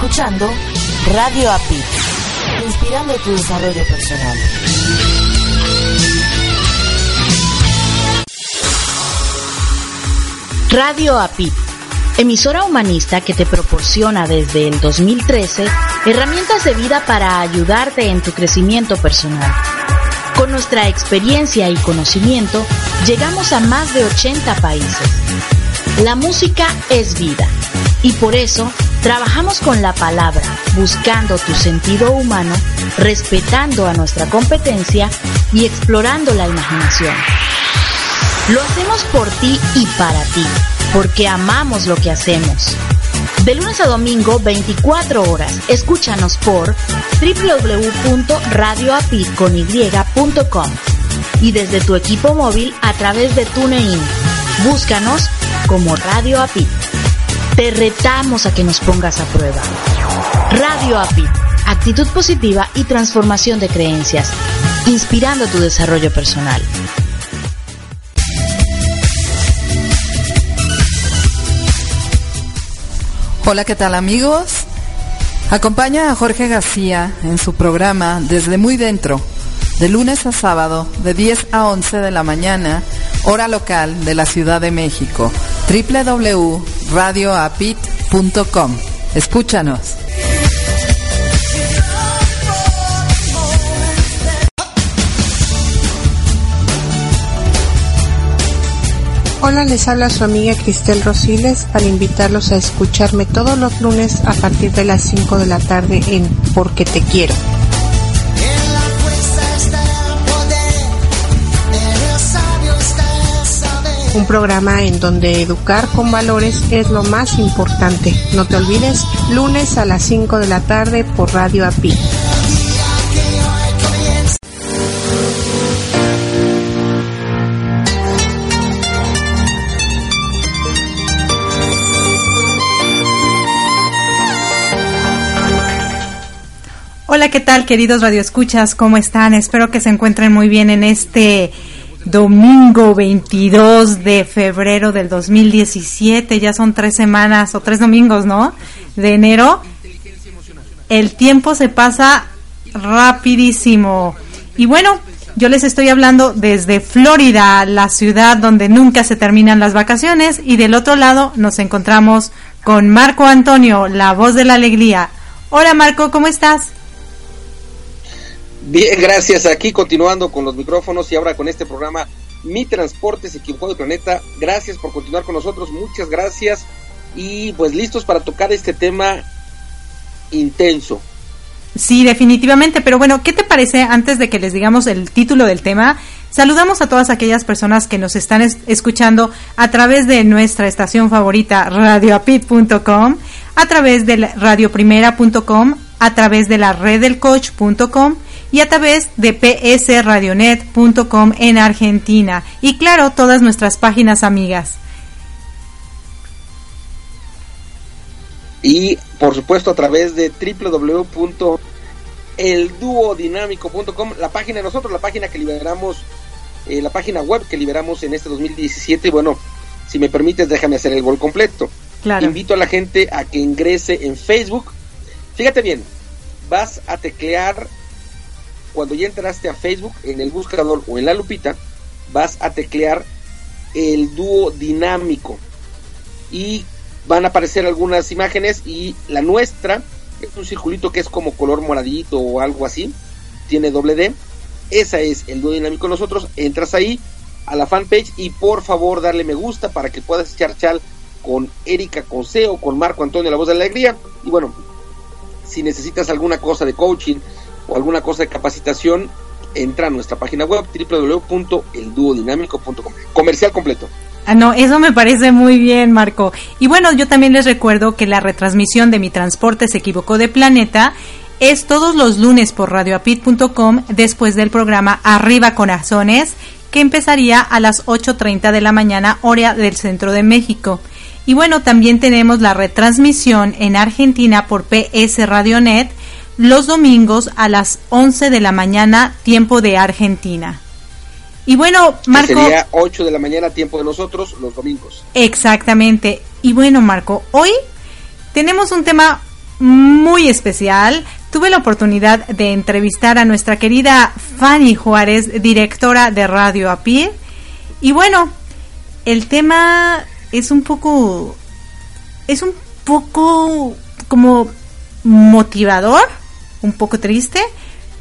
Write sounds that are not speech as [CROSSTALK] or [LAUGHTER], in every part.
Escuchando Radio API, inspirando tu desarrollo personal. Radio API emisora humanista que te proporciona desde el 2013 herramientas de vida para ayudarte en tu crecimiento personal. Con nuestra experiencia y conocimiento, llegamos a más de 80 países. La música es vida y por eso trabajamos con la palabra, buscando tu sentido humano, respetando a nuestra competencia y explorando la imaginación. Lo hacemos por ti y para ti porque amamos lo que hacemos. De lunes a domingo, 24 horas. Escúchanos por www.radioapit.com y desde tu equipo móvil a través de TuneIn. Búscanos como Radio Apit. Te retamos a que nos pongas a prueba. Radio Apit. Actitud positiva y transformación de creencias, inspirando tu desarrollo personal. Hola, ¿qué tal amigos? Acompaña a Jorge García en su programa Desde Muy Dentro, de lunes a sábado, de 10 a 11 de la mañana, hora local de la Ciudad de México, www.radioapit.com. Escúchanos. Hola, les habla su amiga Cristel Rosiles para invitarlos a escucharme todos los lunes a partir de las 5 de la tarde en Porque Te Quiero. Un programa en donde educar con valores es lo más importante. No te olvides, lunes a las 5 de la tarde por Radio API. Hola, ¿qué tal, queridos radioescuchas? ¿Cómo están? Espero que se encuentren muy bien en este domingo 22 de febrero del 2017. Ya son tres semanas o tres domingos, ¿no? De enero. El tiempo se pasa rapidísimo. Y bueno, yo les estoy hablando desde Florida, la ciudad donde nunca se terminan las vacaciones. Y del otro lado nos encontramos con Marco Antonio, la voz de la alegría. Hola Marco, ¿cómo estás? Bien, gracias. Aquí continuando con los micrófonos y ahora con este programa Mi Transporte se equivocó de planeta. Gracias por continuar con nosotros, muchas gracias. Y pues listos para tocar este tema intenso. Sí, definitivamente, pero bueno, ¿qué te parece antes de que les digamos el título del tema? Saludamos a todas aquellas personas que nos están escuchando a través de nuestra estación favorita radioapit.com, a través de radioprimera.com, a través de la red del coach.com y a través de psradionet.com en Argentina y claro, todas nuestras páginas amigas. Y por supuesto a través de www.elduodinámico.com, la página de nosotros, la página que liberamos, eh, la página web que liberamos en este 2017. Y bueno, si me permites, déjame hacer el gol completo. Claro. Invito a la gente a que ingrese en Facebook. Fíjate bien, vas a teclear cuando ya entraste a Facebook, en el buscador o en la lupita, vas a teclear el dúo dinámico. Y van a aparecer algunas imágenes y la nuestra es un circulito que es como color moradito o algo así, tiene doble D, esa es el dúo dinámico. Nosotros entras ahí a la fanpage y por favor darle me gusta para que puedas echar chal con Erika Conseo, con Marco Antonio La Voz de la Alegría. Y bueno, si necesitas alguna cosa de coaching, o alguna cosa de capacitación, entra a nuestra página web www.elduodinámico.com. Comercial completo. Ah, no, eso me parece muy bien, Marco. Y bueno, yo también les recuerdo que la retransmisión de Mi Transporte se equivocó de planeta es todos los lunes por radioapit.com después del programa Arriba Corazones, que empezaría a las 8.30 de la mañana, hora del centro de México. Y bueno, también tenemos la retransmisión en Argentina por PS Radionet los domingos a las 11 de la mañana, tiempo de Argentina. Y bueno, Marco. Sería 8 de la mañana, tiempo de nosotros, los domingos. Exactamente. Y bueno, Marco, hoy tenemos un tema muy especial. Tuve la oportunidad de entrevistar a nuestra querida Fanny Juárez, directora de Radio API. Y bueno, el tema es un poco. Es un poco como motivador, un poco triste.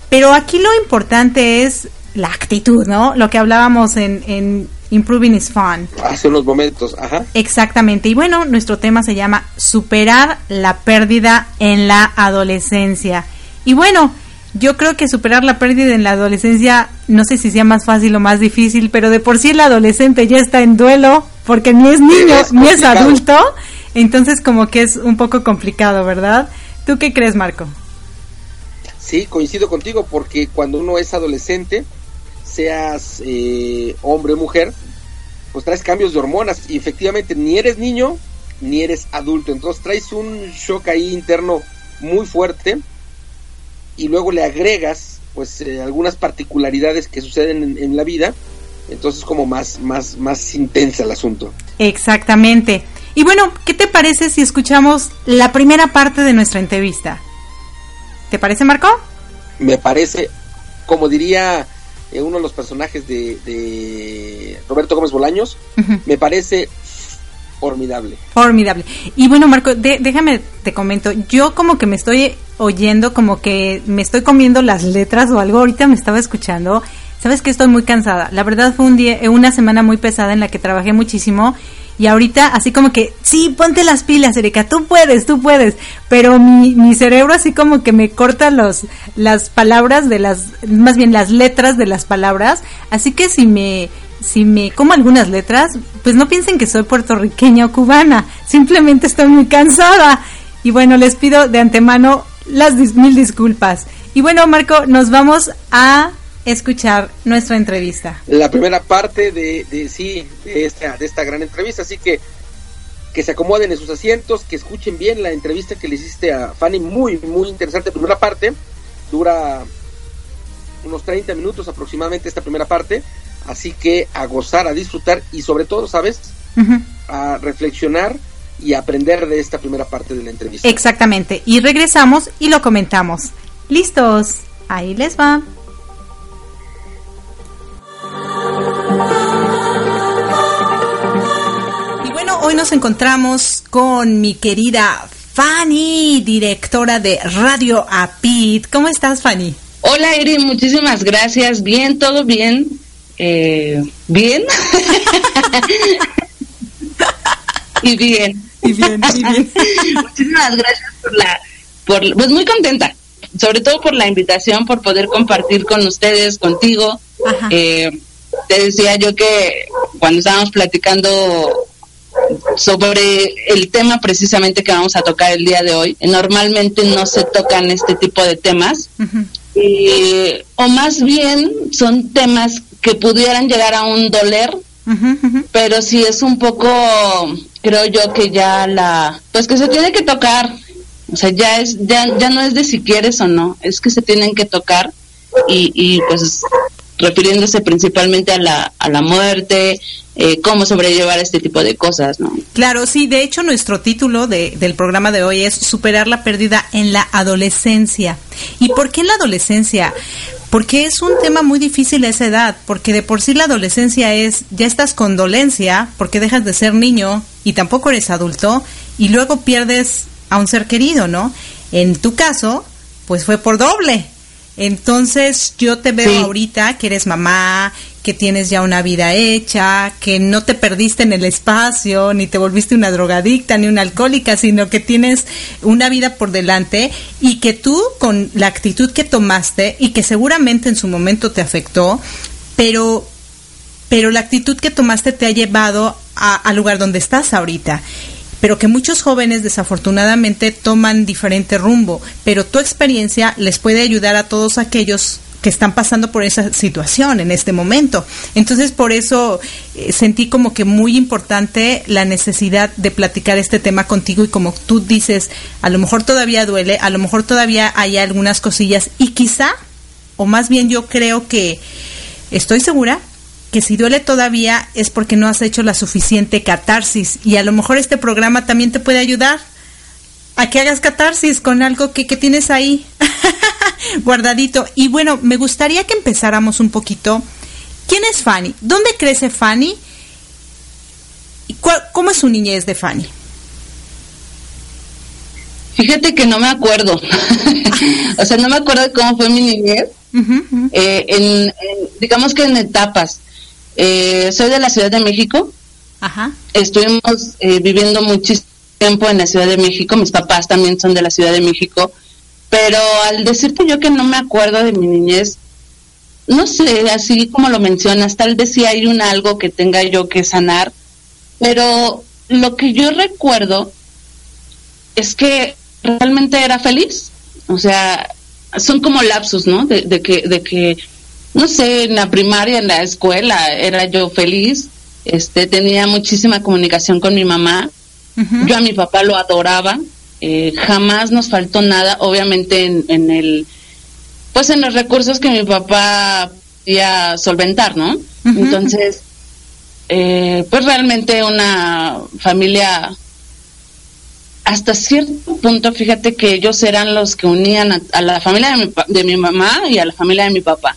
Pero aquí lo importante es la actitud, ¿no? Lo que hablábamos en, en Improving is Fun. Hace unos momentos, ajá. Exactamente. Y bueno, nuestro tema se llama Superar la pérdida en la adolescencia. Y bueno, yo creo que superar la pérdida en la adolescencia, no sé si sea más fácil o más difícil, pero de por sí el adolescente ya está en duelo, porque ni es niño, ni es adulto. Entonces como que es un poco complicado, ¿verdad? ¿Tú qué crees, Marco? Sí, coincido contigo, porque cuando uno es adolescente, seas eh, hombre o mujer, pues traes cambios de hormonas y efectivamente ni eres niño ni eres adulto, entonces traes un shock ahí interno muy fuerte y luego le agregas pues eh, algunas particularidades que suceden en, en, la vida, entonces como más, más, más intensa el asunto. Exactamente. Y bueno, ¿qué te parece si escuchamos la primera parte de nuestra entrevista? ¿Te parece, Marco? Me parece, como diría eh, uno de los personajes de, de Roberto Gómez Bolaños, uh -huh. me parece formidable. Formidable. Y bueno, Marco, de, déjame te comento, yo como que me estoy oyendo, como que me estoy comiendo las letras o algo, ahorita me estaba escuchando. Sabes que estoy muy cansada. La verdad fue un día, una semana muy pesada en la que trabajé muchísimo y ahorita así como que, sí, ponte las pilas, Erika, tú puedes, tú puedes, pero mi, mi cerebro así como que me corta los, las palabras de las, más bien las letras de las palabras, así que si me, si me como algunas letras, pues no piensen que soy puertorriqueña o cubana, simplemente estoy muy cansada. Y bueno, les pido de antemano las mil disculpas. Y bueno, Marco, nos vamos a escuchar nuestra entrevista. La primera parte de, de sí, de esta, de esta gran entrevista, así que que se acomoden en sus asientos, que escuchen bien la entrevista que le hiciste a Fanny, muy, muy interesante. Primera parte, dura unos 30 minutos aproximadamente esta primera parte, así que a gozar, a disfrutar y sobre todo, ¿sabes? Uh -huh. A reflexionar y aprender de esta primera parte de la entrevista. Exactamente, y regresamos y lo comentamos. ¿Listos? Ahí les va. Hoy nos encontramos con mi querida Fanny, directora de Radio Apit. ¿Cómo estás, Fanny? Hola, Eri, muchísimas gracias. Bien, todo bien. Eh, bien. [LAUGHS] y bien. Y bien, y bien. [LAUGHS] muchísimas gracias por la, por, pues muy contenta, sobre todo por la invitación, por poder compartir con ustedes, contigo. Eh, te decía yo que cuando estábamos platicando sobre el tema precisamente que vamos a tocar el día de hoy, normalmente no se tocan este tipo de temas, uh -huh. eh, o más bien son temas que pudieran llegar a un doler, uh -huh. pero sí es un poco, creo yo que ya la, pues que se tiene que tocar, o sea, ya es, ya, ya no es de si quieres o no, es que se tienen que tocar y, y pues refiriéndose principalmente a la, a la muerte, eh, cómo sobrellevar este tipo de cosas, ¿no? Claro, sí, de hecho nuestro título de, del programa de hoy es Superar la pérdida en la adolescencia. ¿Y por qué en la adolescencia? Porque es un tema muy difícil a esa edad, porque de por sí la adolescencia es, ya estás con dolencia, porque dejas de ser niño y tampoco eres adulto, y luego pierdes a un ser querido, ¿no? En tu caso, pues fue por doble, entonces yo te veo sí. ahorita que eres mamá, que tienes ya una vida hecha, que no te perdiste en el espacio, ni te volviste una drogadicta, ni una alcohólica, sino que tienes una vida por delante y que tú con la actitud que tomaste y que seguramente en su momento te afectó, pero pero la actitud que tomaste te ha llevado al lugar donde estás ahorita pero que muchos jóvenes desafortunadamente toman diferente rumbo, pero tu experiencia les puede ayudar a todos aquellos que están pasando por esa situación en este momento. Entonces, por eso eh, sentí como que muy importante la necesidad de platicar este tema contigo y como tú dices, a lo mejor todavía duele, a lo mejor todavía hay algunas cosillas y quizá, o más bien yo creo que estoy segura que si duele todavía es porque no has hecho la suficiente catarsis y a lo mejor este programa también te puede ayudar a que hagas catarsis con algo que, que tienes ahí [LAUGHS] guardadito. Y bueno, me gustaría que empezáramos un poquito. ¿Quién es Fanny? ¿Dónde crece Fanny? ¿Y ¿Cómo es su niñez de Fanny? Fíjate que no me acuerdo. [LAUGHS] o sea, no me acuerdo de cómo fue mi niñez. Eh, en, digamos que en etapas. Eh, soy de la Ciudad de México. Ajá. Estuvimos eh, viviendo muchísimo tiempo en la Ciudad de México. Mis papás también son de la Ciudad de México. Pero al decirte yo que no me acuerdo de mi niñez, no sé, así como lo mencionas, tal vez sí hay un algo que tenga yo que sanar. Pero lo que yo recuerdo es que realmente era feliz. O sea, son como lapsus, ¿no? De, de que, de que no sé, en la primaria, en la escuela, era yo feliz, este, tenía muchísima comunicación con mi mamá, yo a mi papá lo adoraba, eh, jamás nos faltó nada, obviamente en, el, pues en los recursos que mi papá podía solventar, ¿no? Entonces, eh, pues realmente una familia hasta cierto punto, fíjate que ellos eran los que unían a, la familia de mi, de mi, mamá y a la familia de mi papá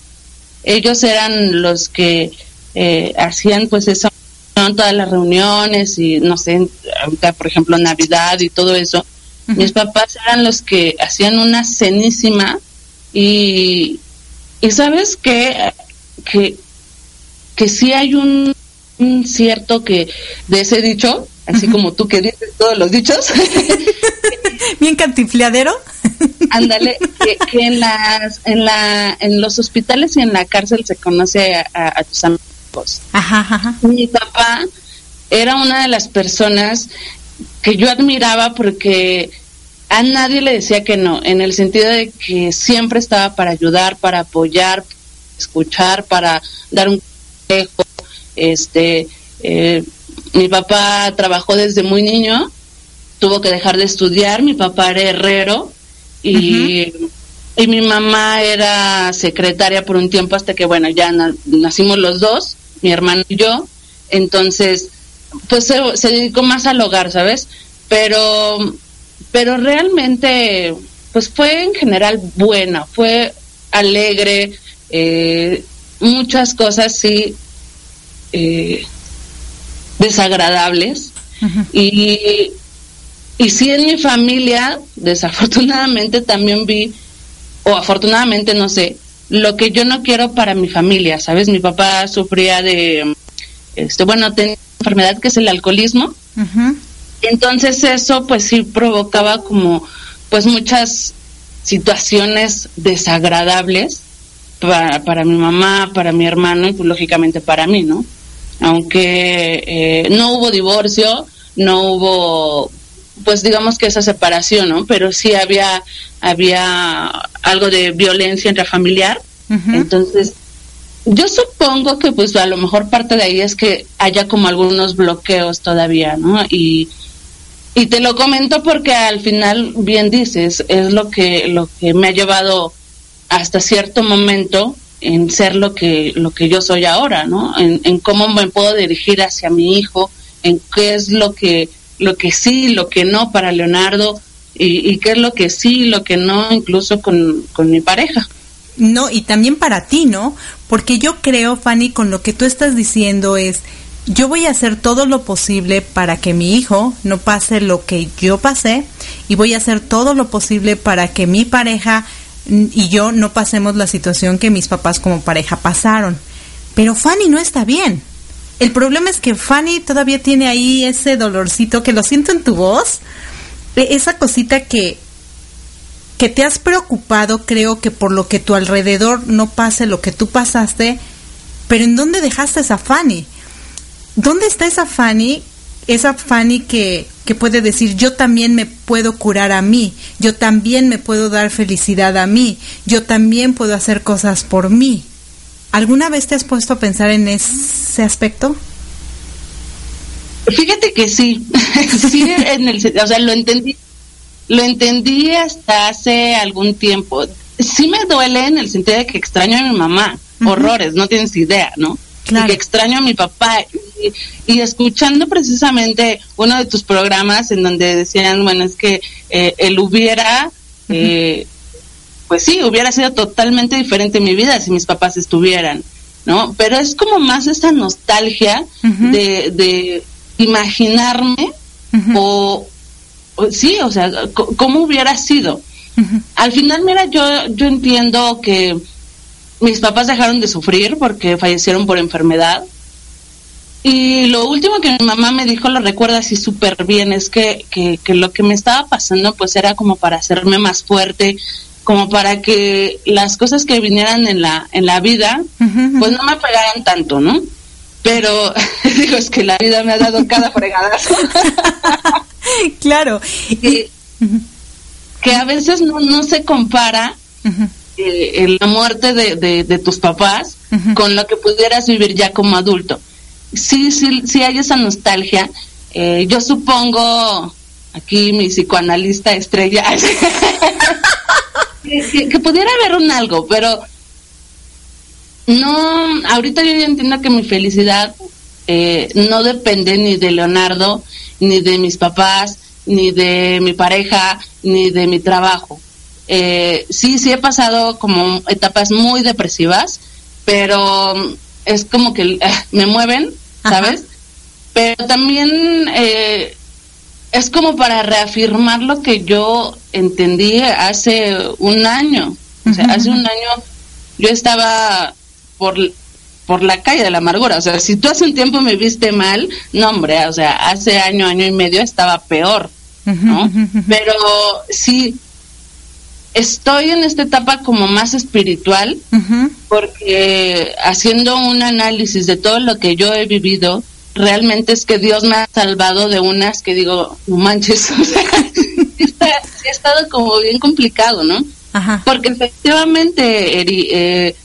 ellos eran los que eh, hacían pues eso todas las reuniones y no sé por ejemplo navidad y todo eso. Mis papás eran los que hacían una cenísima y y sabes que que que sí hay un, cierto que de ese dicho así como tú que dices todos los dichos [LAUGHS] bien cantifleadero Ándale, que, en las, en la, en los hospitales y en la cárcel se conoce a, tus amigos. Ajá, Mi papá era una de las personas que yo admiraba porque a nadie le decía que no, en el sentido de que siempre estaba para ayudar, para apoyar, escuchar, para dar un consejo. Este, eh, mi papá trabajó desde muy niño, tuvo que dejar de estudiar, mi papá era herrero, y, y mi mamá era secretaria por un tiempo hasta que, bueno, ya nacimos los dos, mi hermano y yo, entonces, pues se, se, dedicó más al hogar, ¿sabes? Pero, pero realmente, pues fue en general buena, fue alegre, eh, muchas cosas sí eh, desagradables. Y, y sí en mi familia, desafortunadamente también vi, o afortunadamente no sé, lo que yo no quiero para mi familia, ¿sabes? Mi papá sufría de, este, bueno, tenía una enfermedad que es el alcoholismo. Entonces eso pues sí provocaba como pues muchas situaciones desagradables para, para mi mamá, para mi hermano y pues lógicamente para mí, ¿no? Aunque eh, no hubo divorcio, no hubo pues digamos que esa separación, ¿no? Pero sí había, había algo de violencia intrafamiliar. Entonces, yo supongo que pues a lo mejor parte de ahí es que haya como algunos bloqueos todavía, ¿no? Y, y te lo comento porque al final, bien dices, es lo que, lo que me ha llevado hasta cierto momento en ser lo que, lo que yo soy ahora, ¿no? En, en cómo me puedo dirigir hacia mi hijo, en qué es lo que lo que sí, lo que no para Leonardo y, qué es lo que sí, lo que no, incluso con, mi pareja. No, y también para ti, ¿no? Porque yo creo, Fanny, con lo que tú estás diciendo es, yo voy a hacer todo lo posible para que mi hijo no pase lo que yo pasé y voy a hacer todo lo posible para que mi pareja y yo no pasemos la situación que mis papás como pareja pasaron. pero Fanny no está bien. El problema es que Fanny todavía tiene ahí ese dolorcito que lo siento en tu voz, e, esa cosita que que te has preocupado, creo que por lo que tu alrededor no pase lo que tú pasaste, pero ¿en dónde dejaste esa Fanny? ¿Dónde está esa Fanny? Esa Fanny que, que puede decir, yo también me puedo curar a mí, yo también me puedo dar felicidad a mí, yo también puedo hacer cosas por mí. ¿Alguna vez te has puesto a pensar en ese aspecto? Fíjate que sí, [LAUGHS] sí, en el, o sea, lo entendí, lo entendí hasta hace algún tiempo. Sí me duele en el sentido de que extraño a mi mamá, horrores, no tienes idea, ¿no? Claro. Y que extraño a mi papá. Y, escuchando precisamente uno de tus programas en donde decían, bueno, es que eh, él hubiera, eh, pues sí, hubiera sido totalmente diferente mi vida si mis papás estuvieran, ¿no? Pero es como más esa nostalgia de, de, imaginarme o, sí, o sea, cómo hubiera sido. Al final, mira, yo, yo entiendo que mis papás dejaron de sufrir porque fallecieron por enfermedad. Y lo último que mi mamá me dijo, lo recuerda así súper bien, es que, que, que, lo que me estaba pasando pues era como para hacerme más fuerte, como para que las cosas que vinieran en la, en la vida, pues no me pegaran tanto, ¿no? Pero [LAUGHS] digo, es que la vida me ha dado cada fregadazo. [LAUGHS] claro. Que, que, a veces no, no se compara eh, la muerte de, de, tus papás con lo que pudieras vivir ya como adulto. Sí, sí, sí hay esa nostalgia. Eh, yo supongo, aquí mi psicoanalista estrella, [LAUGHS] que, pudiera haber un algo, pero no, ahorita yo ya entiendo que mi felicidad eh, no depende ni de Leonardo, ni de mis papás, ni de mi pareja, ni de mi trabajo. Eh, sí, sí he pasado como etapas muy depresivas, pero es como que eh, me mueven, ¿sabes? Pero también eh, es como para reafirmar lo que yo entendí hace un año. O sea, hace un año yo estaba por, por la calle de la amargura. O sea, si tú hace un tiempo me viste mal, no, hombre, o sea, hace año, año y medio estaba peor, ¿no? Pero sí, estoy en esta etapa como más espiritual, porque haciendo un análisis de todo lo que yo he vivido, realmente es que Dios me ha salvado de unas que digo, no manches, [LAUGHS] o sea, ha estado como bien complicado, ¿no? Porque efectivamente, eh,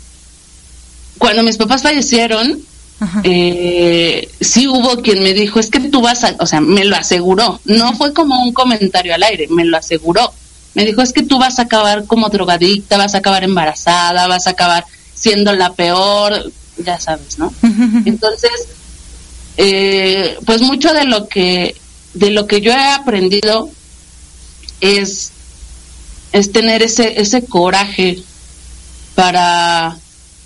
cuando mis papás fallecieron, eh, sí hubo quien me dijo, es que tú vas a, o sea, me lo aseguró, no fue como un comentario al aire, me lo aseguró. Me dijo, es que tú vas a acabar como drogadicta, vas a acabar embarazada, vas a acabar siendo la peor, ya sabes, ¿no? Entonces, eh, pues mucho de lo que de lo que yo he aprendido es es tener ese ese coraje para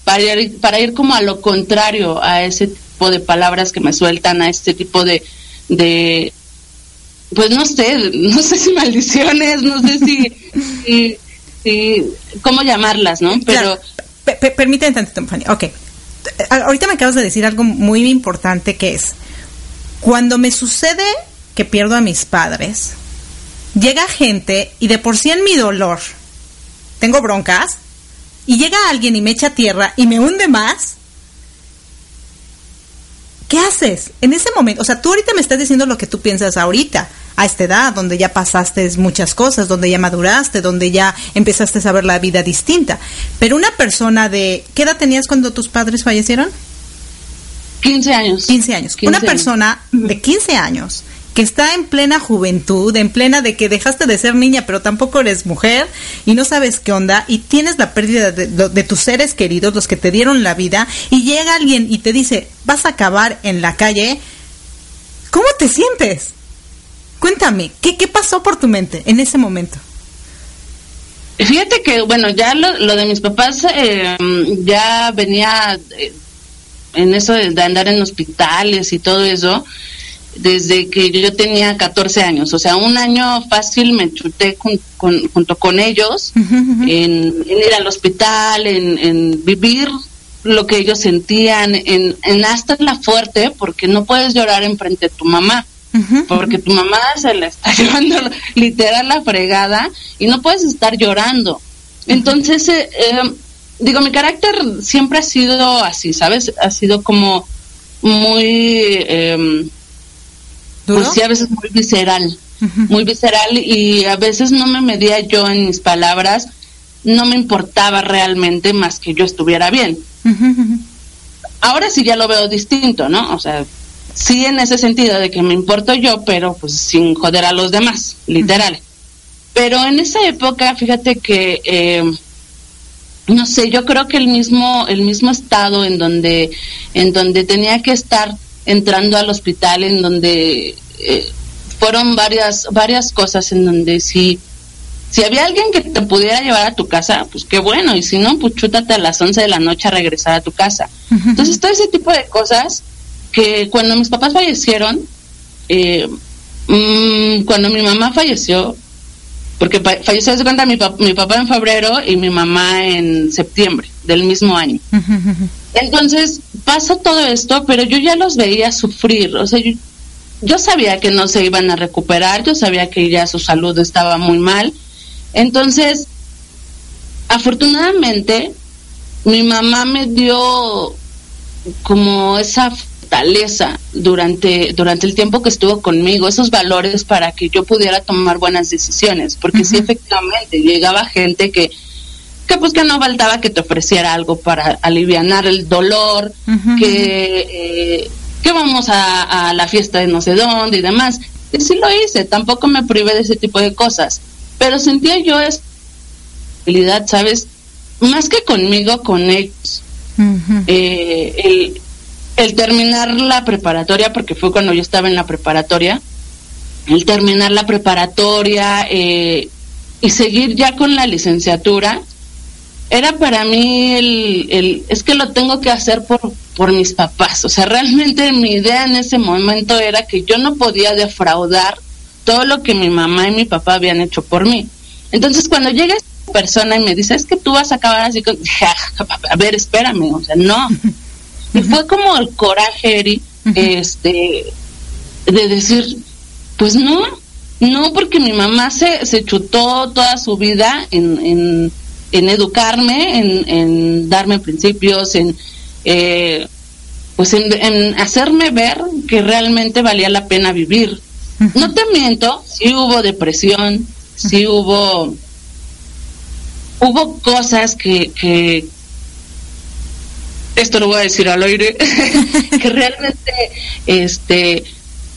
para ir, para ir como a lo contrario a ese tipo de palabras que me sueltan a este tipo de de, pues no sé, no sé si maldiciones, no sé si, [LAUGHS] si, cómo llamarlas, ¿no? Pero... permíteme tantito, Fanny. Ok. Ahorita me acabas de decir algo muy importante que es, cuando me sucede que pierdo a mis padres, llega gente y de por sí en mi dolor tengo broncas, y llega alguien y me echa tierra y me hunde más, ¿qué haces en ese momento? O sea, tú ahorita me estás diciendo lo que tú piensas ahorita, a esta edad, donde ya pasaste muchas cosas, donde ya maduraste, donde ya empezaste a saber la vida distinta. Pero una persona de... ¿Qué edad tenías cuando tus padres fallecieron? 15 años. 15 años. una persona de 15 años que está en plena juventud, en plena de que dejaste de ser niña, pero tampoco eres mujer y no sabes qué onda y tienes la pérdida de, de, tus seres queridos, los que te dieron la vida, y llega alguien y te dice, vas a acabar en la calle, ¿cómo te sientes? Cuéntame, ¿qué, qué pasó por tu mente en ese momento? Fíjate que, bueno, ya lo, de mis papás eh, ya venía eh, en eso de, andar en hospitales y todo eso desde que yo tenía 14 años. O sea, un año fácil me chuté junto con ellos en, ir al hospital, en, vivir lo que ellos sentían, en, en hasta la fuerte, porque no puedes llorar enfrente de tu mamá. Porque tu mamá se le está [LAUGHS] llevando literal la fregada y no puedes estar llorando. Entonces, eh, eh, digo, mi carácter siempre ha sido así, ¿sabes? Ha sido como muy, eh, pues sí, a veces muy visceral, muy visceral y a veces no me medía yo en mis palabras, no me importaba realmente más que yo estuviera bien. Ahora sí ya lo veo distinto, ¿no? O sea, sí en ese sentido de que me importo yo, pero pues sin joder a los demás, literal. Pero en esa época, fíjate que, eh, no sé, yo creo que el mismo, el mismo estado en donde, en donde tenía que estar entrando al hospital, en donde eh, fueron varias, varias cosas en donde sí, si había alguien que te pudiera llevar a tu casa, pues qué bueno, y si no, pues chútate a las 11 de la noche a regresar a tu casa. Entonces, todo ese tipo de cosas que cuando mis papás fallecieron, eh, mm, cuando mi mamá falleció, porque falleció de cuenta mi, mi papá en febrero y mi mamá en septiembre del mismo año. Entonces pasa todo esto, pero yo ya los veía sufrir, o sea, yo, sabía que no se iban a recuperar, yo sabía que ya su salud estaba muy mal. Entonces, afortunadamente, mi mamá me dio como esa fortaleza durante, durante el tiempo que estuvo conmigo, esos valores para que yo pudiera tomar buenas decisiones, porque si efectivamente llegaba gente que, que pues que no faltaba que te ofreciera algo para aliviar el dolor, que, eh, que vamos a, la fiesta de no sé dónde y demás. Y sí lo hice, tampoco me privé de ese tipo de cosas, pero sentía yo esa habilidad, ¿sabes? Más que conmigo, con ellos. eh, el, el terminar la preparatoria, porque fue cuando yo estaba en la preparatoria, el terminar la preparatoria eh, y seguir ya con la licenciatura, era para mí el, el, es que lo tengo que hacer por, por mis papás. O sea, realmente mi idea en ese momento era que yo no podía defraudar todo lo que mi mamá y mi papá habían hecho por mí. Entonces, cuando llega esta persona y me dice, es que tú vas a acabar así con, a ver, espérame, o sea, no. [LAUGHS] Y fue como el coraje, Eri, este, de decir, pues no, no, porque mi mamá se, se chutó toda su vida en, en, educarme, en, en, darme principios, en, eh, pues en, hacerme ver que realmente valía la pena vivir. No te miento, sí hubo depresión, sí hubo, hubo cosas que, que, esto lo voy a decir al aire, [LAUGHS] que realmente este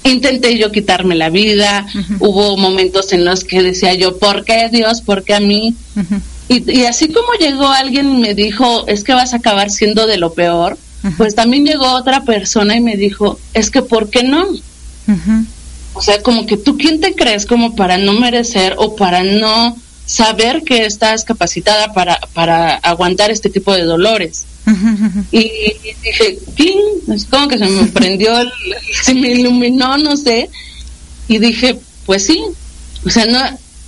intenté yo quitarme la vida, hubo momentos en los que decía yo, ¿por qué Dios? ¿Por qué a mí? y, y, así como llegó alguien y me dijo, es que vas a acabar siendo de lo peor, pues también llegó otra persona y me dijo, es que ¿por qué no? O sea, como que tú quién te crees como para no merecer o para no saber que estás capacitada para, para aguantar este tipo de dolores. Y, dije, ¿quién? Es como que se me prendió, se me iluminó, no sé. Y dije, pues sí. O sea, no,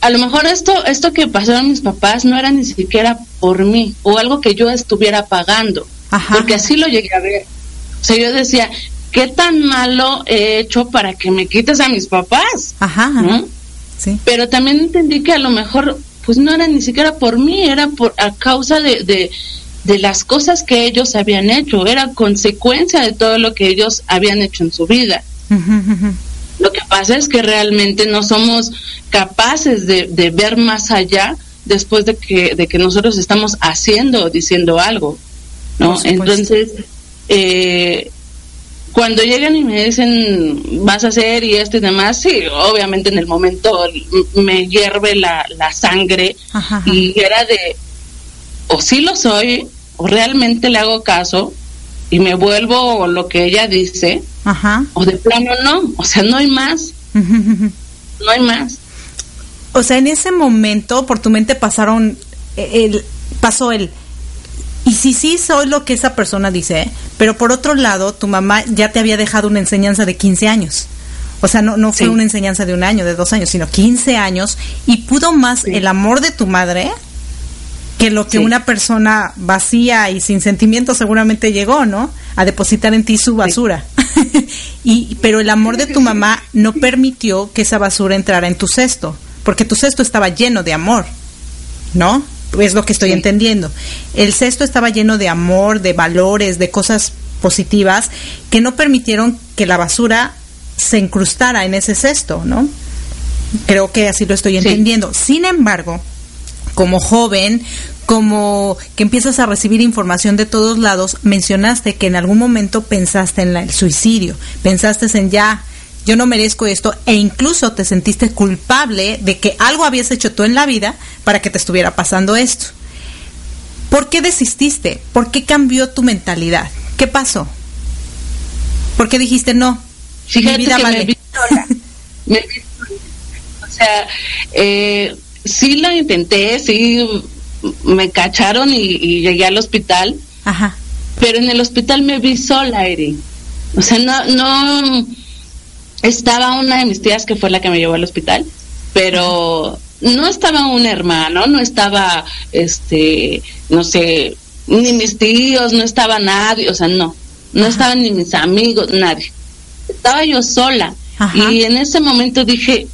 a lo mejor esto, esto que pasaron mis papás no era ni siquiera por mí o algo que yo estuviera pagando. Porque así lo llegué a ver. O sea, yo decía, ¿qué tan malo he hecho para que me quites a mis papás? Ajá. Sí. Pero también entendí que a lo mejor, pues no era ni siquiera por mí, era por a causa de de las cosas que ellos habían hecho, era consecuencia de todo lo que ellos habían hecho en su vida. Lo que pasa es que realmente no somos capaces de, ver más allá después de que, de que nosotros estamos haciendo o diciendo algo, ¿no? Entonces, eh, cuando llegan y me dicen, vas a hacer y esto y demás, sí, obviamente en el momento me hierve la, la sangre y era de, o sí lo soy, o realmente le hago caso y me vuelvo lo que ella dice, o de plano no, o sea, no hay más, [LAUGHS] no hay más. O sea, en ese momento por tu mente pasaron, e, el, pasó el, y si sí soy lo que esa persona dice, pero por otro lado, tu mamá ya te había dejado una enseñanza de 15 años. O sea, no, no fue una enseñanza de un año, de dos años, sino 15 años, y pudo más el amor de tu madre que lo que una persona vacía y sin sentimientos seguramente llegó, ¿no? A depositar en ti su basura. [LAUGHS] y pero el amor de tu mamá no permitió que esa basura entrara en tu cesto, porque tu cesto estaba lleno de amor, ¿no? Es lo que estoy entendiendo. El cesto estaba lleno de amor, de valores, de cosas positivas que no permitieron que la basura se incrustara en ese cesto, ¿no? Creo que así lo estoy entendiendo. Sin embargo, como joven, como que empiezas a recibir información de todos lados, mencionaste que en algún momento pensaste en el suicidio, pensaste en ya, yo no merezco esto e incluso te sentiste culpable de que algo habías hecho tú en la vida para que te estuviera pasando esto. ¿Por qué desististe? ¿Por qué cambió tu mentalidad? ¿Qué pasó? ¿Por qué dijiste no? Fíjate vida que me vi o sea, eh, sí lo intenté, sí me cacharon y, llegué al hospital. Ajá. Pero en el hospital me vi sola, Eri. O sea, no, no estaba una de mis tías que fue la que me llevó al hospital, pero no estaba un hermano, no estaba, este, no sé, ni mis tíos, no estaba nadie, o sea, no, no estaban ni mis amigos, nadie. Estaba yo sola. Y en ese momento dije,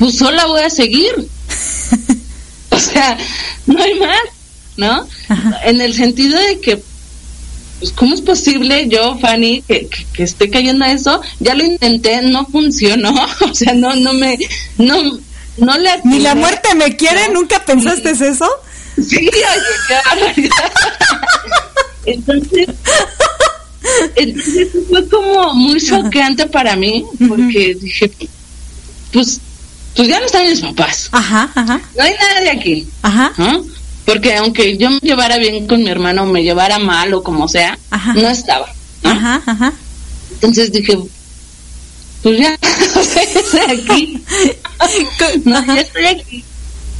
pues sola voy a seguir. [LAUGHS] o sea, no hay más, ¿no? En el sentido de que, pues, ¿cómo es posible yo, Fanny, que, que, esté cayendo a eso? Ya lo intenté, no funcionó. [LAUGHS] o sea, no, no me, no, no le... Ni la muerte me quiere, ¿nunca pensaste eso? Sí, oye, [LAUGHS] entonces, entonces fue como muy choqueante para mí, porque dije, pues, pues ya no están mis papás. Ajá, ajá. No hay nadie aquí. Ajá. Porque aunque yo me llevara bien con mi hermano, me llevara mal o como sea, no estaba. Ajá, ajá. Entonces dije, pues ya, [LAUGHS] estoy aquí. no, ya estoy aquí.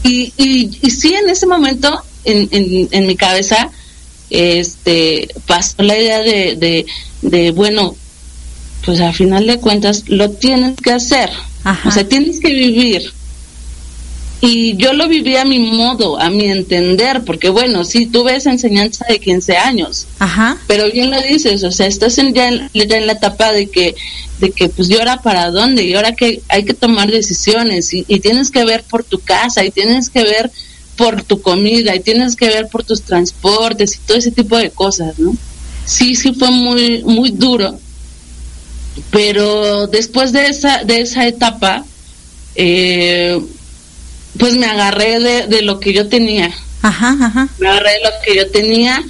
Y, y, y sí, en ese momento, en, en, en mi cabeza, este, pasó la idea de, de, de, bueno, pues a final de cuentas lo tienes que hacer. O sea, tienes que vivir. Y yo lo viví a mi modo, a mi entender, porque bueno, sí, tuve esa enseñanza de 15 años, Ajá. pero bien lo dices, o sea, estás en, ya, en, la etapa de que, de que pues yo ahora para dónde, y ahora que hay que tomar decisiones, y, y tienes que ver por tu casa, y tienes que ver por tu comida, y tienes que ver por tus transportes, y todo ese tipo de cosas, ¿no? Sí, sí fue muy, muy duro, pero después de esa, de esa etapa, eh, pues me agarré de, lo que yo tenía. Ajá, ajá. Me agarré de lo que yo tenía.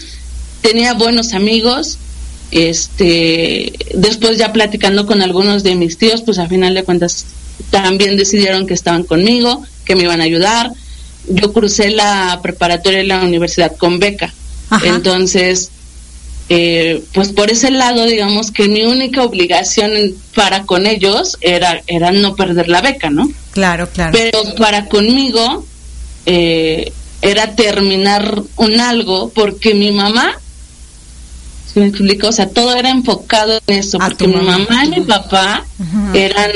Tenía buenos amigos. Este, después ya platicando con algunos de mis tíos, pues a final de cuentas también decidieron que estaban conmigo, que me iban a ayudar. Yo crucé la preparatoria en la universidad con beca. Entonces, eh, pues por ese lado, digamos que mi única obligación para con ellos era, era no perder la beca, ¿no? Claro, claro. Pero para conmigo eh, era terminar un algo porque mi mamá, ¿se me explico? O sea, todo era enfocado en eso, porque mi mamá y mi papá eran,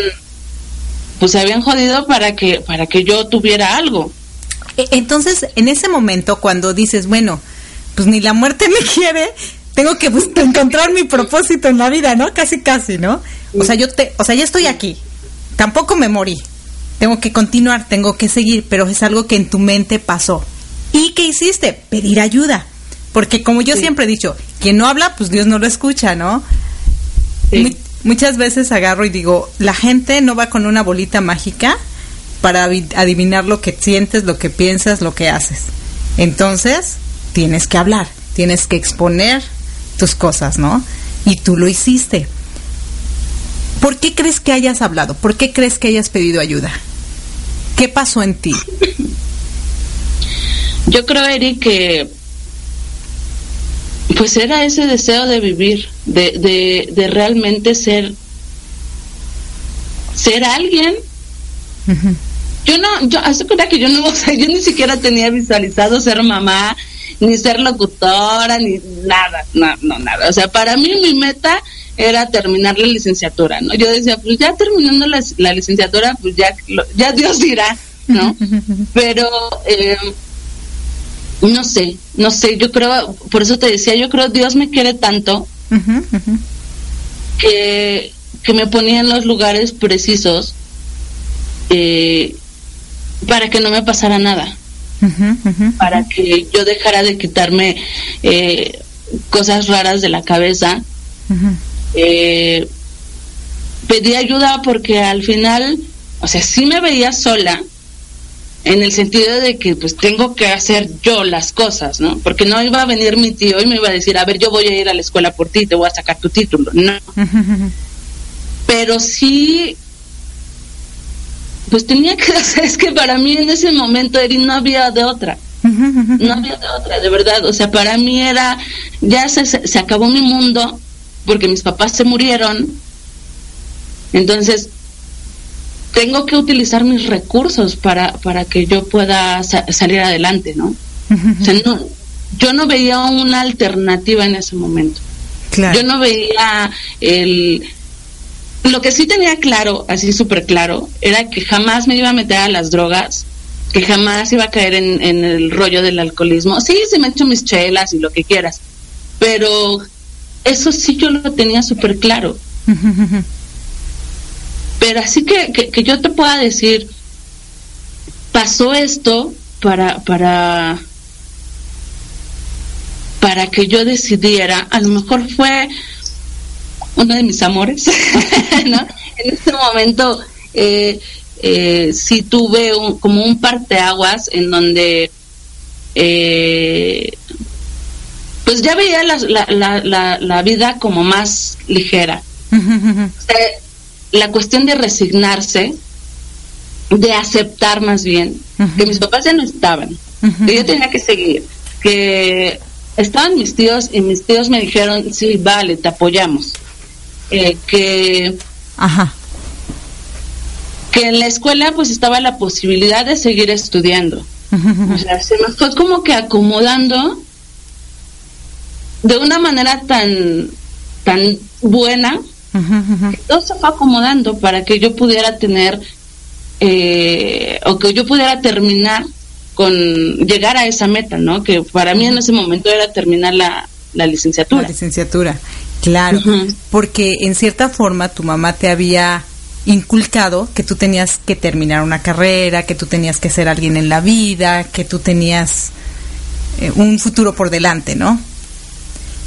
pues se habían jodido para que, para que yo tuviera algo. E, entonces, en ese momento, cuando dices, bueno, pues ni la muerte me [LAUGHS] quiere, tengo que [LAUGHS] encontrar mi propósito en la vida, ¿no? Casi, casi, ¿no? O sea, yo te, o sea, ya estoy aquí. Tampoco me morí tengo que continuar, tengo que seguir, pero es algo que en tu mente pasó. ¿Y qué hiciste? Pedir ayuda. Porque como yo siempre he dicho, quien no habla, pues Dios no lo escucha, ¿no? muchas veces agarro y digo, la gente no va con una bolita mágica para adivinar lo que sientes, lo que piensas, lo que haces. Entonces, tienes que hablar, tienes que exponer tus cosas, ¿no? Y tú lo hiciste. ¿Por qué crees que hayas hablado? ¿Por qué crees que hayas pedido ayuda? ¿Qué pasó en ti? Yo creo, Eric, que pues era ese deseo de vivir, de, de, realmente ser ser alguien. Yo no, yo hace cuenta que yo no, o [LAUGHS] sea, yo ni siquiera tenía visualizado ser mamá, ni ser locutora, ni nada, no, no, nada. O sea, para mí mi meta era terminar la licenciatura, ¿no? Yo decía, pues ya terminando la, licenciatura, pues ya, ya Dios dirá, ¿no? [LAUGHS] Pero, eh, no sé, no sé, yo creo, por eso te decía, yo creo Dios me quiere tanto que, que me ponía en los lugares precisos eh, para que no me pasara nada, para que yo dejara de quitarme eh, cosas raras de la cabeza. Eh, pedí ayuda porque al final, o sea, sí me veía sola, en el sentido de que pues tengo que hacer yo las cosas, ¿no? Porque no iba a venir mi tío y me iba a decir, a ver, yo voy a ir a la escuela por ti, te voy a sacar tu título, no. Pero sí, pues tenía que [LAUGHS] hacer, es que para mí en ese momento, Eri, no había de otra. No había de otra, de verdad. O sea, para mí era, ya se, se acabó mi mundo, porque mis papás se murieron. Entonces, tengo que utilizar mis recursos para, para que yo pueda salir adelante, ¿no? o sea, no, yo no veía una alternativa en ese momento. Yo no veía el... Lo que sí tenía claro, así súper claro, era que jamás me iba a meter a las drogas, que jamás iba a caer en, el rollo del alcoholismo. Sí, se me hecho mis chelas y lo que quieras, pero eso sí yo lo tenía súper claro. Pero así que, que, yo te pueda decir, pasó esto para, para, para que yo decidiera, a lo mejor fue uno de mis amores, [LAUGHS] ¿no? En este momento eh, eh, sí tuve como un parteaguas en donde eh, pues ya veía la, la, la, la, vida como más ligera la cuestión de resignarse, de aceptar más bien, que mis papás ya no estaban, que yo tenía que seguir, que estaban mis tíos y mis tíos me dijeron, sí, vale, te apoyamos. Eh, que, Ajá. que en la escuela pues estaba la posibilidad de seguir estudiando. O sea, se me fue como que acomodando de una manera tan, tan buena todo se fue acomodando para que yo pudiera tener eh, o que yo pudiera terminar con llegar a esa meta, ¿no? Que para mí en ese momento era terminar la, la licenciatura. La licenciatura, claro, porque en cierta forma tu mamá te había inculcado que tú tenías que terminar una carrera, que tú tenías que ser alguien en la vida, que tú tenías eh, un futuro por delante, ¿no?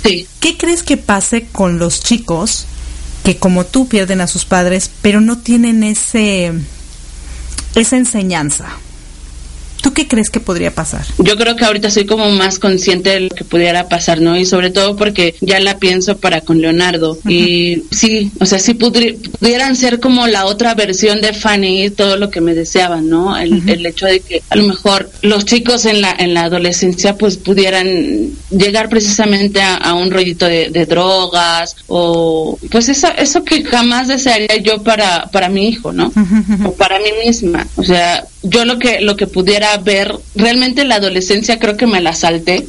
Sí. ¿Qué crees que pase con los chicos que como tú pierden a sus padres, pero no tienen ese esa enseñanza. ¿Tú qué crees que podría pasar? Yo creo que ahorita soy como más consciente de lo que pudiera pasar, ¿no? Y sobre todo porque ya la pienso para con Leonardo. Y sí, o sea, sí pudieran ser como la otra versión de Fanny y todo lo que me deseaban, ¿no? El, hecho de que a lo mejor los chicos en la, en la adolescencia pues pudieran llegar precisamente a, un rollito de, drogas o pues eso, eso que jamás desearía yo para, para mi hijo, ¿no? O para mí misma. O sea, yo lo que, lo que pudiera ver, realmente la adolescencia creo que me la salté,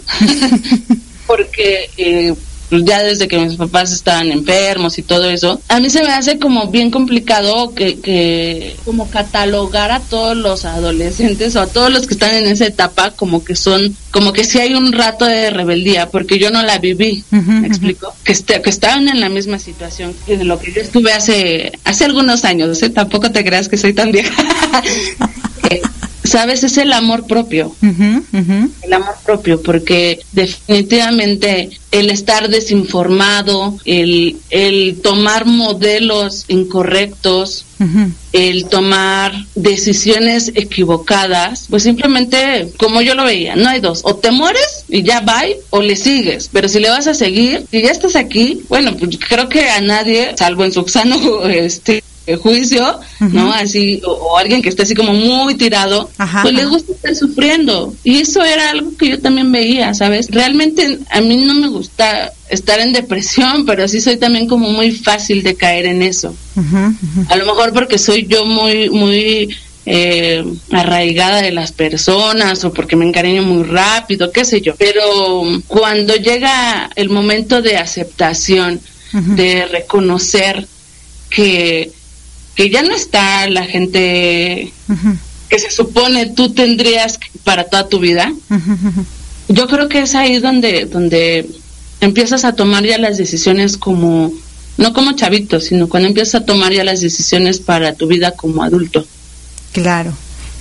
[LAUGHS] porque eh, ya desde que mis papás estaban enfermos y todo eso, a mí se me hace como bien complicado que, que como catalogar a todos los adolescentes o a todos los que están en esa etapa como que son, como que si hay un rato de rebeldía, porque yo no la viví, ¿me explico? Que, este, que estaban en la misma situación que de lo que yo estuve hace, hace algunos años, ¿eh? tampoco te creas que soy tan vieja. [LAUGHS] Eh, sabes, es el amor propio. El amor propio, porque definitivamente el estar desinformado, el, el tomar modelos incorrectos, el tomar decisiones equivocadas, pues simplemente, como yo lo veía, no hay dos, o te mueres y ya va, o le sigues, pero si le vas a seguir, y ya estás aquí, bueno, pues creo que a nadie, salvo en su sano [LAUGHS] este juicio, ¿no? Así, o, alguien que esté así como muy tirado, pues le gusta estar sufriendo. Y eso era algo que yo también veía, ¿sabes? Realmente a mí no me gusta estar en depresión, pero sí soy también como muy fácil de caer en eso. A lo mejor porque soy yo muy, muy eh, arraigada de las personas o porque me encariño muy rápido, qué sé yo. Pero cuando llega el momento de aceptación, de reconocer que que ya no está la gente que se supone tú tendrías para toda tu vida, yo creo que es ahí donde, donde empiezas a tomar ya las decisiones como, no como chavito, sino cuando empiezas a tomar ya las decisiones para tu vida como adulto. Claro.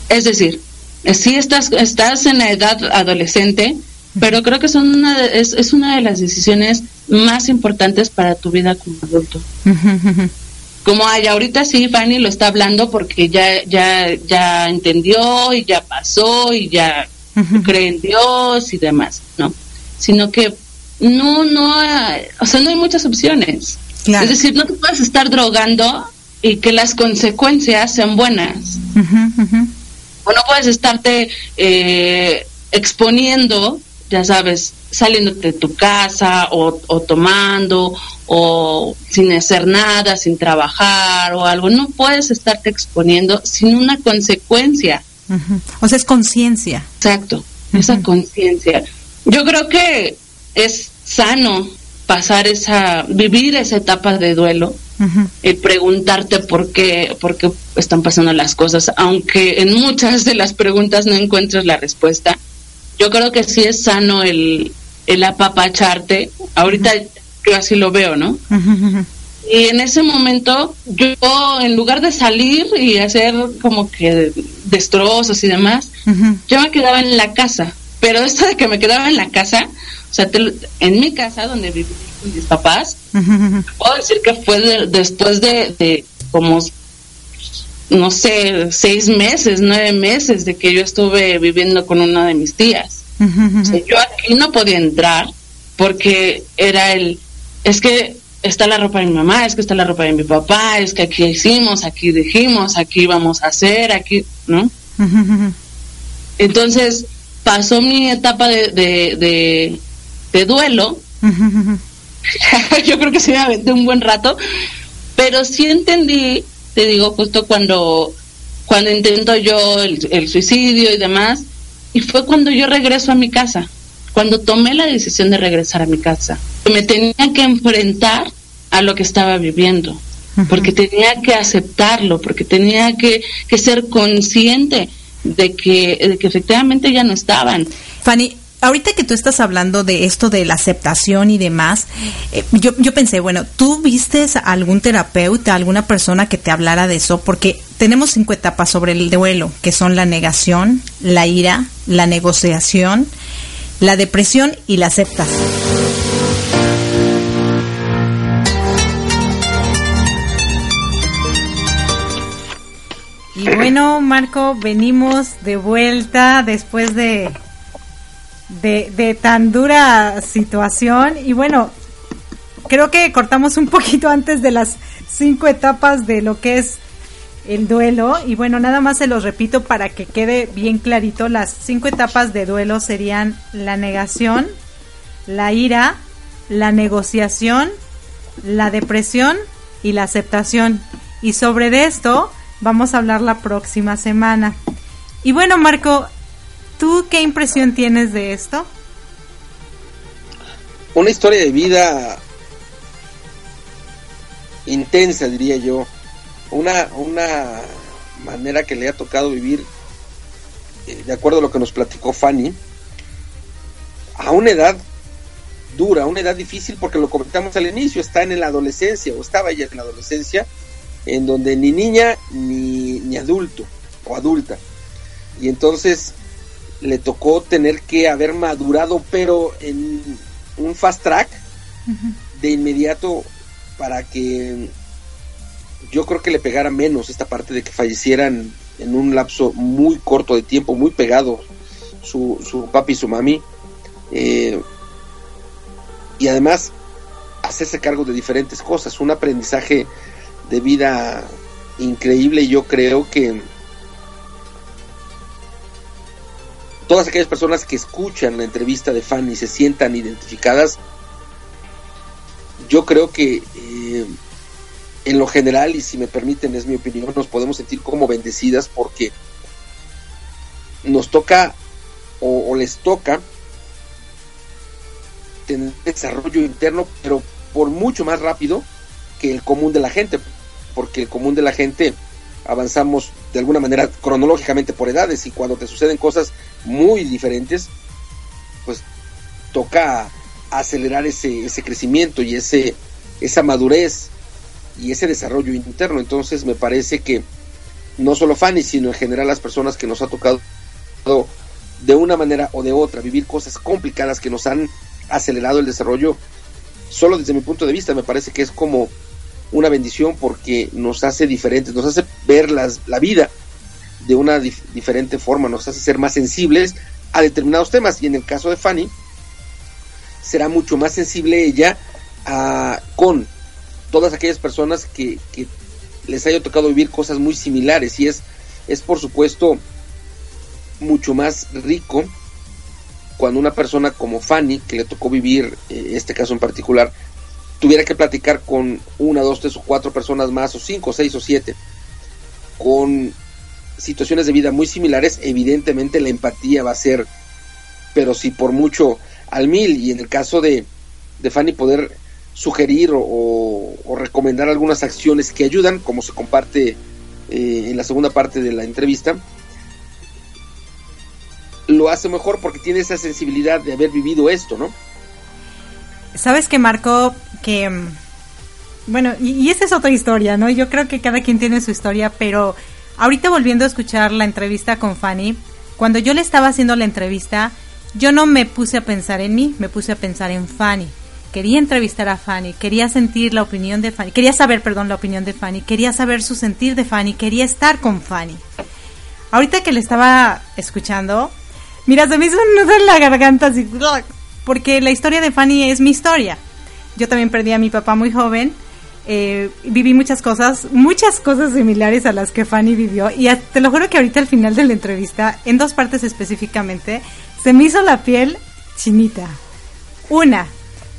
Es decir, sí estás, estás en la edad adolescente, pero creo que son una es, es una de las decisiones más importantes para tu vida como adulto. Como ay, ahorita sí Fanny lo está hablando porque ya ya ya entendió y ya pasó y ya cree en Dios y demás, ¿no? Sino que no no o sea, no hay muchas opciones. Es decir, no te puedes estar drogando y que las consecuencias sean buenas. O no puedes estarte eh, exponiendo, ya sabes, saliendo de tu casa o, tomando o sin hacer nada, sin trabajar o algo. No puedes estarte exponiendo sin una consecuencia. O sea, es conciencia. Exacto, esa conciencia. Yo creo que es sano pasar esa, vivir esa etapa de duelo y preguntarte por qué, por qué están pasando las cosas, aunque en muchas de las preguntas no encuentres la respuesta. Yo creo que sí es sano el, el apapacharte. Ahorita yo así lo veo, ¿no? Y en ese momento yo, en lugar de salir y hacer como que destrozos y demás, yo me quedaba en la casa. Pero esto de que me quedaba en la casa, o sea, en mi casa donde viví con mis papás, puedo decir que fue después de, de, como, no sé, seis meses, nueve meses de que yo estuve viviendo con una de mis tías. o sea, yo aquí no podía entrar porque era el, es que está la ropa de mi mamá, es que está la ropa de mi papá, es que aquí hicimos, aquí dijimos, aquí vamos a hacer, aquí, ¿no? Entonces pasó mi etapa de, de, de duelo. [LAUGHS] Yo creo que sí me aventé un buen rato, pero sí entendí, te digo, justo cuando, cuando intento yo el, suicidio y demás, y fue cuando yo regreso a mi casa, cuando tomé la decisión de regresar a mi casa. Me tenía que enfrentar a lo que estaba viviendo, porque tenía que aceptarlo, porque tenía que, que ser consciente de que, de que efectivamente ya no estaban. Fanny, ahorita que tú estás hablando de esto de la aceptación y demás, eh, yo, pensé, bueno, ¿tú vistes a algún terapeuta, alguna persona que te hablara de eso? Porque tenemos cinco etapas sobre el duelo, que son la negación, la ira, la negociación, la depresión y la aceptación. Y bueno, Marco, venimos de vuelta después de de, de tan dura situación. Y bueno, creo que cortamos un poquito antes de las cinco etapas de lo que es el duelo. Y bueno, nada más se los repito para que quede bien clarito. Las cinco etapas de duelo serían la negación, la ira, la negociación, la depresión y la aceptación. Y sobre esto vamos a hablar la próxima semana. Y bueno, Marco, ¿Tú qué impresión tienes de esto? Una historia de vida intensa, diría yo. Una, una manera que le ha tocado vivir, eh, de acuerdo a lo que nos platicó Fanny, a una edad dura, una edad difícil, porque lo comentamos al inicio, está en la adolescencia, o estaba ya en la adolescencia, en donde ni niña ni, ni adulto o adulta. Y entonces le tocó tener que haber madurado, pero en un fast track de inmediato para que yo creo que le pegara menos esta parte de que fallecieran en un lapso muy corto de tiempo, muy pegado su, su papi y su mami. Eh, y además hacerse cargo de diferentes cosas, un aprendizaje de vida increíble. Yo creo que todas aquellas personas que escuchan la entrevista de Fanny se sientan identificadas, yo creo que eh, en lo general, y si me permiten, es mi opinión, nos podemos sentir como bendecidas porque nos toca o, les toca tener desarrollo interno, pero por mucho más rápido que el común de la gente, porque el común de la gente avanzamos de alguna manera cronológicamente por edades y cuando te suceden cosas muy diferentes, pues toca acelerar ese, ese crecimiento y ese, esa madurez y ese desarrollo interno. Entonces me parece que no solo Fanny, sino en general las personas que nos ha tocado de una manera o de otra vivir cosas complicadas que nos han acelerado el desarrollo, solo desde mi punto de vista me parece que es como una bendición porque nos hace diferentes, nos hace ver las, la vida de una diferente forma, nos hace ser más sensibles a determinados temas. Y en el caso de Fanny será mucho más sensible ella a, con todas aquellas personas que, que les haya tocado vivir cosas muy similares. Y es, es por supuesto mucho más rico cuando una persona como Fanny, que le tocó vivir eh, este caso en particular, tuviera que platicar con una, dos, tres o cuatro personas más, o cinco, seis o siete, con situaciones de vida muy similares, evidentemente la empatía va a ser, pero si por mucho al mil, y en el caso de, de Fanny poder sugerir o, recomendar algunas acciones que ayudan, como se comparte eh, en la segunda parte de la entrevista, lo hace mejor porque tiene esa sensibilidad de haber vivido esto, ¿no? Sabes que Marco, mm, bueno, y, esa es otra historia, ¿no? Yo creo que cada quien tiene su historia, pero ahorita volviendo a escuchar la entrevista con Fanny, cuando yo le estaba haciendo la entrevista, yo no me puse a pensar en mí, me puse a pensar en Fanny. Quería entrevistar a Fanny, quería sentir la opinión de Fanny, quería saber, perdón, la opinión de Fanny, quería saber su sentir de Fanny, quería estar con Fanny. Ahorita que le estaba escuchando, Mira, se me hizo un en la garganta así, porque la historia de Fanny es mi historia. Yo también perdí a mi papá muy joven. Eh, viví muchas cosas, muchas cosas similares a las que Fanny vivió. Y te lo juro que ahorita al final de la entrevista, en dos partes específicamente, se me hizo la piel chinita. Una,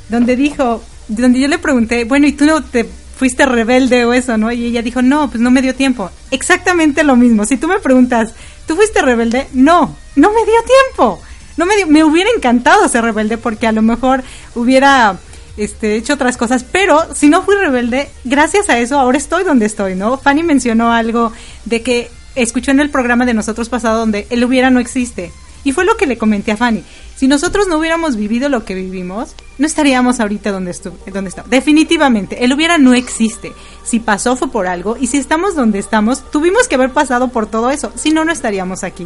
donde dijo, donde yo le pregunté, bueno, ¿y tú no te fuiste rebelde o eso, no? Y ella dijo, no, pues no me dio tiempo. Exactamente lo mismo. Si tú me preguntas, ¿tú fuiste rebelde? No, no me dio tiempo. No me, me hubiera encantado ser rebelde porque a lo mejor hubiera este, hecho otras cosas, pero si no fui rebelde, gracias a eso ahora estoy donde estoy, ¿no? Fanny mencionó algo de que escuchó en el programa de nosotros pasado donde el hubiera no existe. Y fue lo que le comenté a Fanny. Si nosotros no hubiéramos vivido lo que vivimos, no estaríamos ahorita donde, donde estamos. Definitivamente, el hubiera no existe. Si pasó fue por algo y si estamos donde estamos, tuvimos que haber pasado por todo eso. Si no, no estaríamos aquí.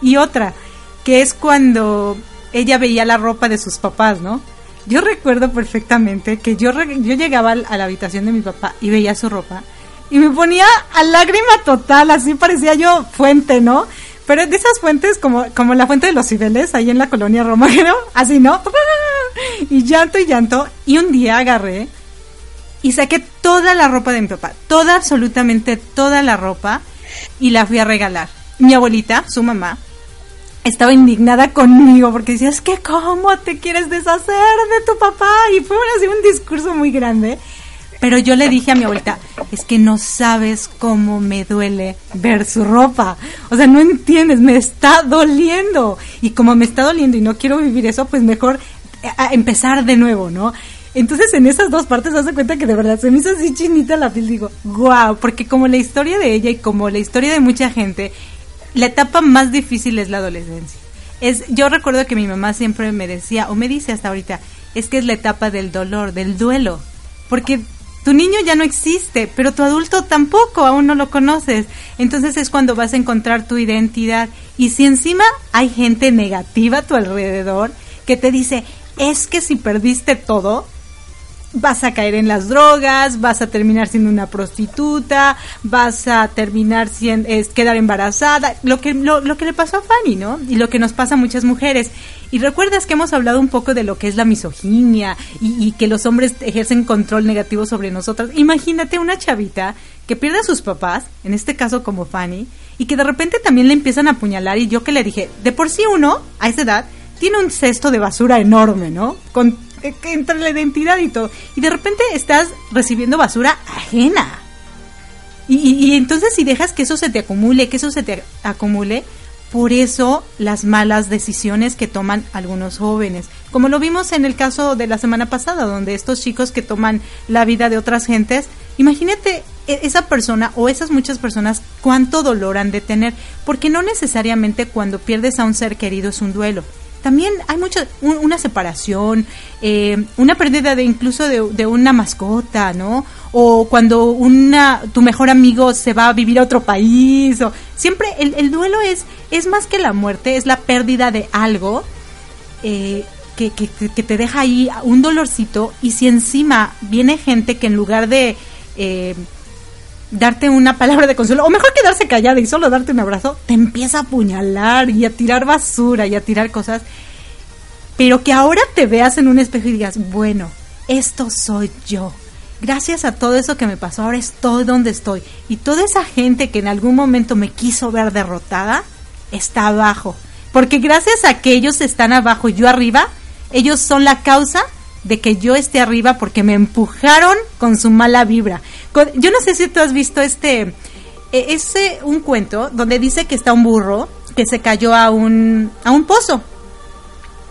Y otra, que es cuando ella veía la ropa de sus papás, ¿no? Yo recuerdo perfectamente que yo, yo llegaba a la habitación de mi papá y veía su ropa y me ponía a lágrima total, así parecía yo fuente, ¿no? Pero de esas fuentes como, como la fuente de los Cibeles, ahí en la colonia Romero, [LAUGHS] así, ¿no? [LAUGHS] Y llanto y llanto. Y un día agarré y saqué toda la ropa de mi papá, toda, absolutamente toda la ropa, y la fui a regalar. Mi abuelita, su mamá, estaba indignada conmigo porque decía, es que cómo te quieres deshacer de tu papá. Y fue así un discurso muy grande. Pero yo le dije a mi abuelita, es que no sabes cómo me duele ver su ropa. O sea, no entiendes, me está doliendo. Y como me está doliendo y no quiero vivir eso, pues mejor eh, empezar de nuevo, ¿no? Entonces en esas dos partes hace cuenta que de verdad se me hizo así chinita la piel. Digo, wow, porque como la historia de ella y como la historia de mucha gente, la etapa más difícil es la adolescencia. Es, yo recuerdo que mi mamá siempre me decía, o me dice hasta ahorita, es que es la etapa del dolor, del duelo. Porque tu niño ya no existe, pero tu adulto tampoco, aún no lo conoces. Entonces es cuando vas a encontrar tu identidad. Y si encima hay gente negativa a tu alrededor que te dice, es que si perdiste todo, vas a caer en las drogas, vas a terminar siendo una prostituta, vas a terminar siendo, es, quedar embarazada, lo que, lo, lo, que le pasó a Fanny, ¿no? Y lo que nos pasa a muchas mujeres. Y recuerdas que hemos hablado un poco de lo que es la misoginia y, y que los hombres ejercen control negativo sobre nosotras. Imagínate una chavita que pierde a sus papás, en este caso como Fanny, y que de repente también le empiezan a apuñalar y yo que le dije, de por sí uno, a esa edad, tiene un cesto de basura enorme, ¿no? Con entre la identidad y todo. Y de repente estás recibiendo basura ajena. Y, entonces si dejas que eso se te acumule, que eso se te acumule, por eso las malas decisiones que toman algunos jóvenes. Como lo vimos en el caso de la semana pasada, donde estos chicos que toman la vida de otras gentes, imagínate e, esa persona o esas muchas personas cuánto dolor han de tener, porque no necesariamente cuando pierdes a un ser querido es un duelo también hay mucho, una separación, eh, una pérdida de incluso de, una mascota, ¿no? O cuando una, tu mejor amigo se va a vivir a otro país, o siempre el, el duelo es, es más que la muerte, es la pérdida de algo eh, que, que, que, te deja ahí un dolorcito y si encima viene gente que en lugar de... Eh, darte una palabra de consuelo, o mejor quedarse callada y solo darte un abrazo, te empieza a apuñalar y a tirar basura y a tirar cosas, pero que ahora te veas en un espejo y digas, bueno, esto soy yo. Gracias a todo eso que me pasó, ahora estoy donde estoy. Y toda esa gente que en algún momento me quiso ver derrotada, está abajo. Porque gracias a que ellos están abajo y yo arriba, ellos son la causa de que yo esté arriba porque me empujaron con su mala vibra. yo no sé si tú has visto este, e, un cuento donde dice que está un burro que se cayó a un, a un pozo.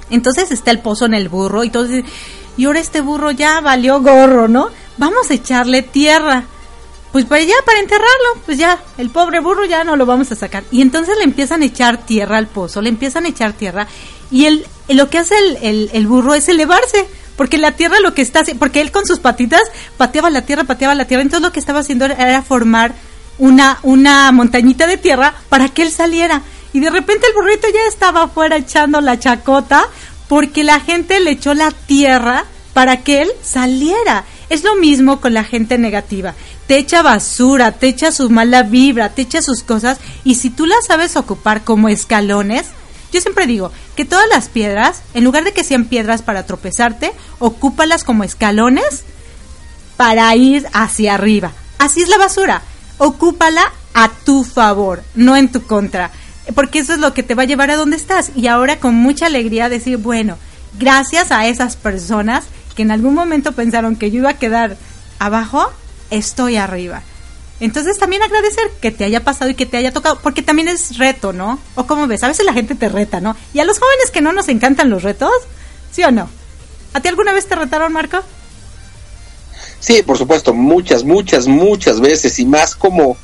Entonces está el pozo en el burro y todo, y ahora este burro ya valió gorro, ¿no? Vamos a echarle tierra. Pues para allá, para enterrarlo, pues ya, el pobre burro ya no lo vamos a sacar. Y entonces le empiezan a echar tierra al pozo, le empiezan a echar tierra y el, lo que hace el, el burro es elevarse porque la tierra lo que está haciendo, porque él con sus patitas pateaba la tierra, pateaba la tierra, entonces lo que estaba haciendo era formar una, una montañita de tierra para que él saliera. Y de repente el burrito ya estaba afuera echando la chacota porque la gente le echó la tierra para que él saliera. Es lo mismo con la gente negativa. Te echa basura, te echa su mala vibra, te echa sus cosas y si tú las sabes ocupar como escalones, yo siempre digo que todas las piedras, en lugar de que sean piedras para tropezarte, ocúpalas como escalones para ir hacia arriba. Así es la basura. Ocúpala a tu favor, no en tu contra. Porque eso es lo que te va a llevar a donde estás. Y ahora con mucha alegría decir, bueno, gracias a esas personas que en algún momento pensaron que yo iba a quedar abajo, estoy arriba. Entonces también agradecer que te haya pasado y que te haya tocado, porque también es reto, ¿no? O como ves, a veces la gente te reta, ¿no? Y a los jóvenes que no nos encantan los retos, ¿sí o no? ¿A ti alguna vez te retaron, Marco? Sí, por supuesto, muchas, muchas, muchas veces y más como,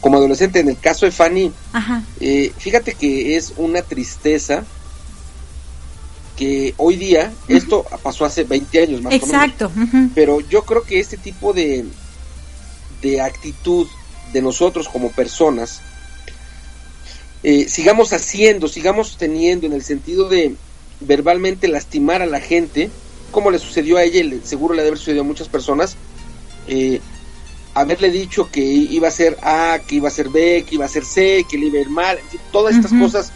como adolescente. En el caso de Fanny, eh, fíjate que es una tristeza que hoy día, esto pasó hace 20 años más Exacto. o menos, pero yo creo que este tipo de, de actitud de nosotros como personas, eh, sigamos haciendo, sigamos teniendo en el sentido de verbalmente lastimar a la gente, como le sucedió a ella y seguro le debe haber sucedido a muchas personas, eh, haberle dicho que iba a ser A, que iba a ser B, que iba a ser C, que le iba a ir mal, todas estas cosas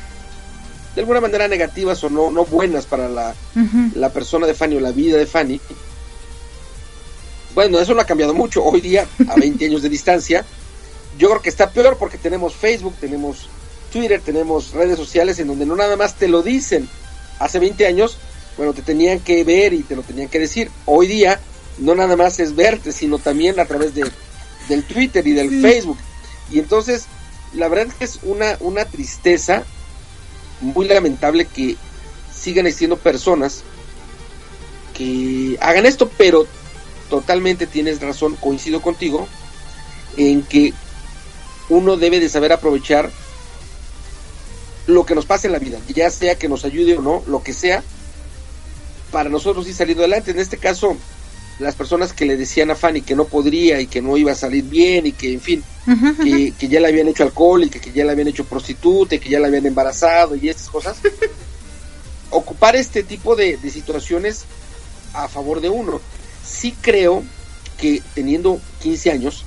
de alguna manera negativas o no, no buenas para la, la persona de Fanny o la vida de Fanny, bueno, eso no ha cambiado mucho. Hoy día, a 20 años de distancia, yo creo que está peor porque tenemos Facebook, tenemos Twitter, tenemos redes sociales en donde no nada más te lo dicen. Hace 20 años, bueno, te tenían que ver y te lo tenían que decir. Hoy día, no nada más es verte, sino también a través de, del Twitter y del Facebook. Y entonces, la verdad es que es una, una tristeza muy lamentable que sigan existiendo personas que hagan esto, pero totalmente tienes razón, coincido contigo, en que uno debe de saber aprovechar lo que nos pasa en la vida, ya sea que nos ayude o no, lo que sea, para nosotros ir saliendo adelante. En este caso, las personas que le decían a Fanny que no podría y que no iba a salir bien y que, en fin, que, ya le habían hecho alcohol y que, ya le habían hecho prostituta y que ya le habían embarazado y estas cosas, [LAUGHS] ocupar este tipo de situaciones a favor de uno sí creo que teniendo 15 años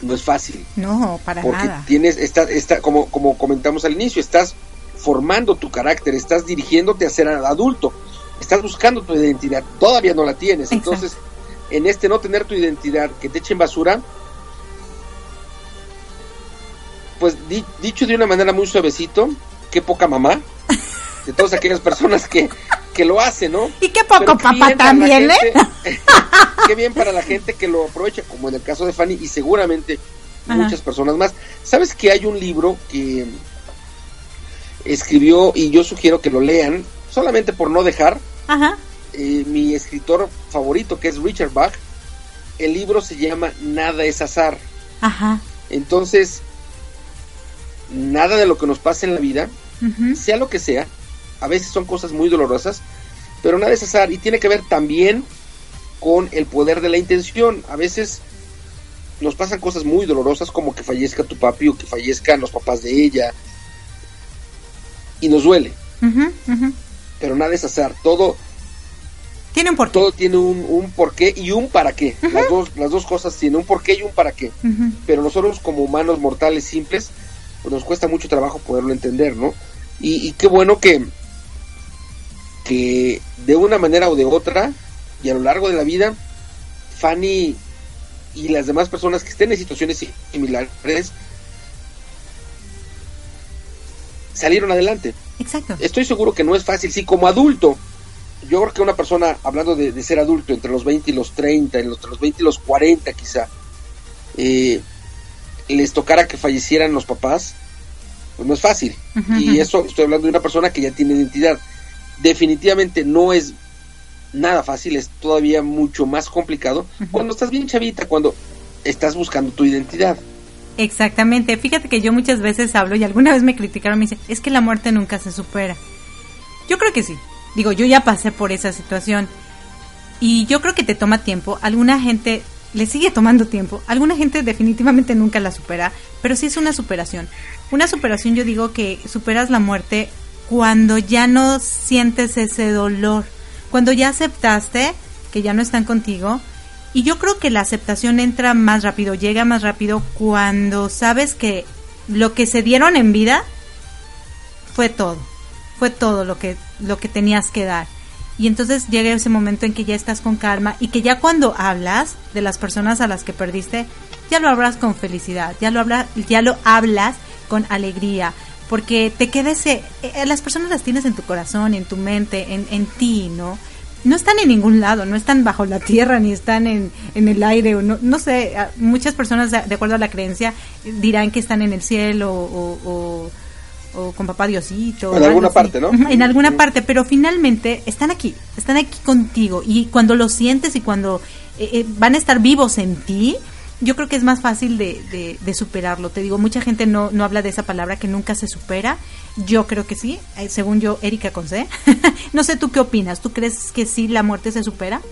no es fácil. No, para porque tienes, está, está, como, como comentamos al inicio, estás formando tu carácter, estás dirigiéndote a ser adulto, estás buscando tu identidad, todavía no la tienes. Entonces, en este no tener tu identidad, que te echen basura, pues dicho de una manera muy suavecito, qué poca mamá, [LAUGHS] de todas aquellas personas que, que lo hace, ¿no? Y qué poco papá también, ¿eh? [LAUGHS] qué bien para la gente que lo aprovecha, como en el caso de Fanny y seguramente muchas personas más. ¿Sabes que hay un libro que escribió y yo sugiero que lo lean, solamente por no dejar? Ajá. Eh, mi escritor favorito, que es Richard Bach. El libro se llama Nada es azar. Ajá. Entonces, nada de lo que nos pasa en la vida, sea lo que sea, a veces son cosas muy dolorosas, pero nada es azar y tiene que ver también con el poder de la intención. A veces nos pasan cosas muy dolorosas como que fallezca tu papi o que fallezcan los papás de ella y nos duele. Pero nada es azar, todo tiene un porqué. Todo tiene un, un porqué y un para qué. las, dos, las dos cosas tienen un porqué y un para qué. Pero nosotros como humanos mortales simples, pues nos cuesta mucho trabajo poderlo entender, ¿no? Y, qué bueno que, que de una manera o de otra, y a lo largo de la vida, Fanny y las demás personas que estén en situaciones similares salieron adelante. Exacto. Estoy seguro que no es fácil, sí, como adulto, yo creo que una persona, hablando de, ser adulto, entre los 20 y los 30, entre los 20 y los 40 quizá, eh, les tocara que fallecieran los papás, pues no es fácil. Y eso estoy hablando de una persona que ya tiene identidad. Definitivamente no es nada fácil, es todavía mucho más complicado cuando estás bien chavita, cuando estás buscando tu identidad. Exactamente, fíjate que yo muchas veces hablo y alguna vez me criticaron, me dicen, es que la muerte nunca se supera. Yo creo que sí, Digo, yo ya pasé por esa situación y yo creo que te toma tiempo. Alguna gente le sigue tomando tiempo. Alguna gente definitivamente nunca la supera, pero sí es una superación. Una superación yo digo que superas la muerte cuando ya no sientes ese dolor, cuando ya aceptaste que ya no están contigo. Y yo creo que la aceptación entra más rápido, llega más rápido cuando sabes que lo que se dieron en vida fue todo fue todo lo que, lo que tenías que dar. Y entonces llega ese momento en que ya estás con calma y que ya cuando hablas de las personas a las que perdiste, ya lo hablas con felicidad, ya lo, habla, ya lo hablas con alegría, porque te queda ese, eh, las personas las tienes en tu corazón, en tu mente, en, en ti, ¿no? No están en ningún lado, no están bajo la tierra, ni están en, en el aire, o no, no sé, muchas personas de, acuerdo a la creencia dirán que están en el cielo o o con papá Diosito. En alguna parte, ¿no? En alguna parte, pero finalmente están aquí, están aquí contigo y cuando lo sientes y cuando eh, eh, van a estar vivos en ti, yo creo que es más fácil de, de, superarlo. Te digo, mucha gente no, no habla de esa palabra que nunca se supera. Yo creo que sí, eh, según yo, Erika Conce. [LAUGHS] no sé tú qué opinas, ¿tú crees que sí la muerte se supera?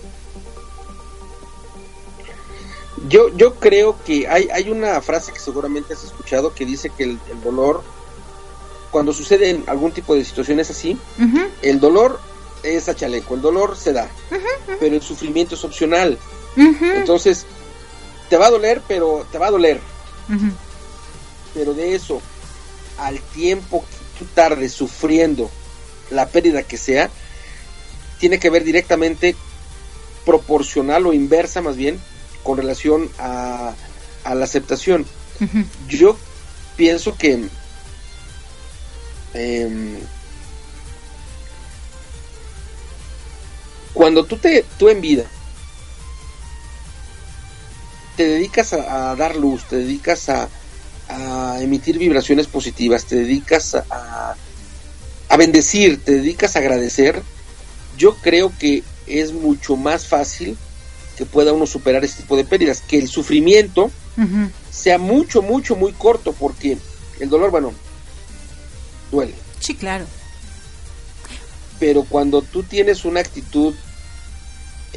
Yo, yo creo que hay, hay una frase que seguramente has escuchado que dice que el, el dolor cuando suceden algún tipo de situaciones así, el dolor es a chaleco, el dolor se da, pero el sufrimiento es opcional. Entonces, te va a doler, pero te va a doler. Pero de eso, al tiempo que tú tardes sufriendo la pérdida que sea, tiene que ver directamente proporcional o inversa más bien con relación a, a la aceptación. Yo pienso que Em, cuando tú te tú en vida te dedicas a, dar luz, te dedicas a, emitir vibraciones positivas, te dedicas a, a bendecir, te dedicas a agradecer, yo creo que es mucho más fácil que pueda uno superar este tipo de pérdidas, que el sufrimiento sea mucho, mucho, muy corto, porque el dolor, bueno, duele. Sí, claro. Pero cuando tú tienes una actitud,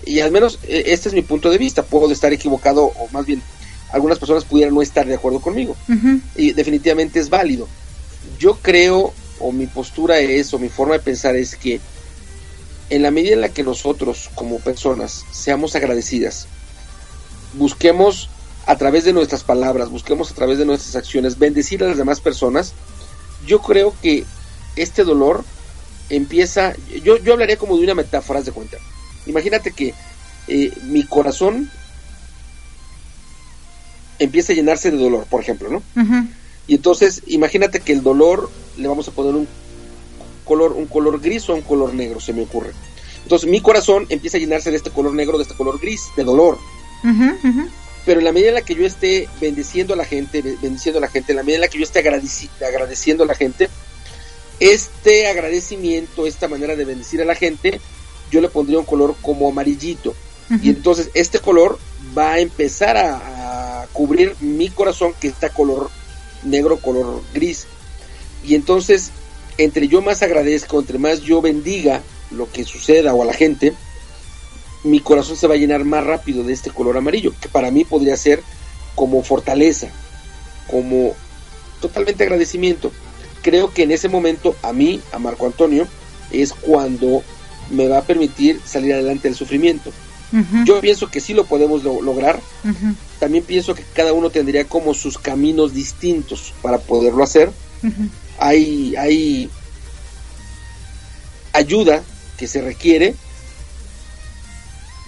y al menos e, este es mi punto de vista, puedo estar equivocado o más bien algunas personas pudieran no estar de acuerdo conmigo. Y definitivamente es válido. Yo creo, o mi postura es, o mi forma de pensar es que en la medida en la que nosotros como personas seamos agradecidas, busquemos a través de nuestras palabras, busquemos a través de nuestras acciones bendecir a las demás personas, yo creo que este dolor empieza, yo, yo hablaría como de una metáfora de cuenta. Imagínate que eh, mi corazón empieza a llenarse de dolor, por ejemplo, ¿no? Y entonces, imagínate que el dolor le vamos a poner un color, un color gris o un color negro, se me ocurre. Entonces, mi corazón empieza a llenarse de este color negro, de este color gris, de dolor. Pero en la medida en la que yo esté bendiciendo a la gente, bendiciendo a la gente, en la medida en la que yo esté agradeciendo a la gente, este agradecimiento, esta manera de bendecir a la gente, yo le pondría un color como amarillito. Y entonces este color va a empezar a, cubrir mi corazón que está color negro, color gris. Y entonces entre yo más agradezco, entre más yo bendiga lo que suceda o a la gente, mi corazón se va a llenar más rápido de este color amarillo, que para mí podría ser como fortaleza, como totalmente agradecimiento. Creo que en ese momento a mí, a Marco Antonio, es cuando me va a permitir salir adelante del sufrimiento. Yo pienso que sí lo podemos lograr. También pienso que cada uno tendría como sus caminos distintos para poderlo hacer. Hay, hay ayuda que se requiere.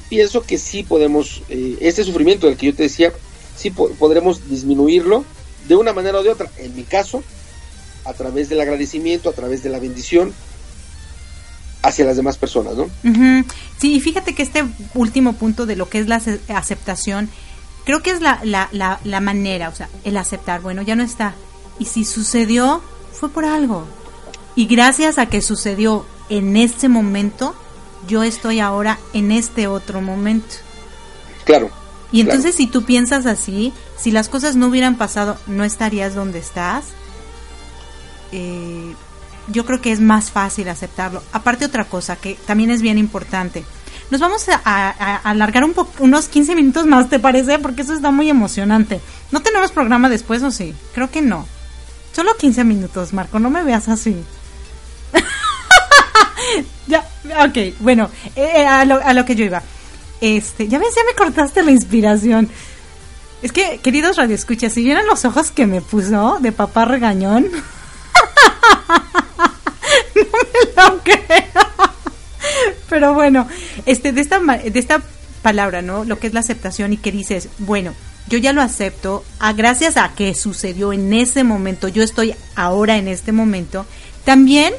Pienso que sí podemos, eh, ese sufrimiento del que yo te decía, sí podremos disminuirlo de una manera o de otra. En mi caso, a través del agradecimiento, a través de la bendición hacia las demás personas, ¿no? Sí, y fíjate que este último punto de lo que es la aceptación, creo que es la, la, la, la manera, o sea, el aceptar, bueno, ya no está. Y si sucedió, fue por algo. Y gracias a que sucedió en este momento, yo estoy ahora en este otro momento. Claro. Y entonces si tú piensas así, si las cosas no hubieran pasado, no estarías donde estás. Eh, yo creo que es más fácil aceptarlo. Aparte otra cosa que también es bien importante. Nos vamos a, alargar un unos 15 minutos más, ¿te parece? Porque eso está muy emocionante. ¿No tenemos programa después o sí? Creo que no. Solo 15 minutos, Marco, no me veas así. [LAUGHS] ya, ok, bueno, eh, eh, a, lo, a lo que yo iba. Este, ya ves, ya me cortaste la inspiración. Es que, queridos radioescuchas, si vieran los ojos que me puso de papá regañón. [LAUGHS] [LAUGHS] no me lo creo. Pero bueno, este, de esta, de esta palabra, ¿no? Lo que es la aceptación y que dices, bueno, yo ya lo acepto, a, gracias a que sucedió en ese momento, yo estoy ahora en este momento, también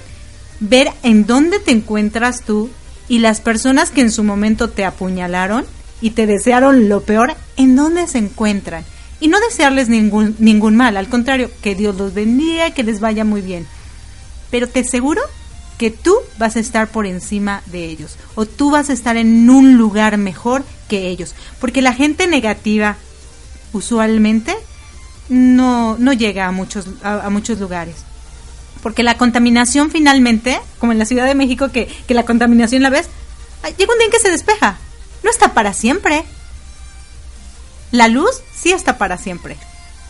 ver en dónde te encuentras tú y las personas que en su momento te apuñalaron y te desearon lo peor, en dónde se encuentran. Y no desearles ningún, ningún mal, al contrario, que Dios los bendiga, que les vaya muy bien. Pero te aseguro que tú vas a estar por encima de ellos o tú vas a estar en un lugar mejor que ellos. Porque la gente negativa usualmente no, no llega a muchos, a, muchos lugares. Porque la contaminación finalmente, como en la Ciudad de México, que, que la contaminación la ves, llega un día en que se despeja. No está para siempre. La luz sí está para siempre.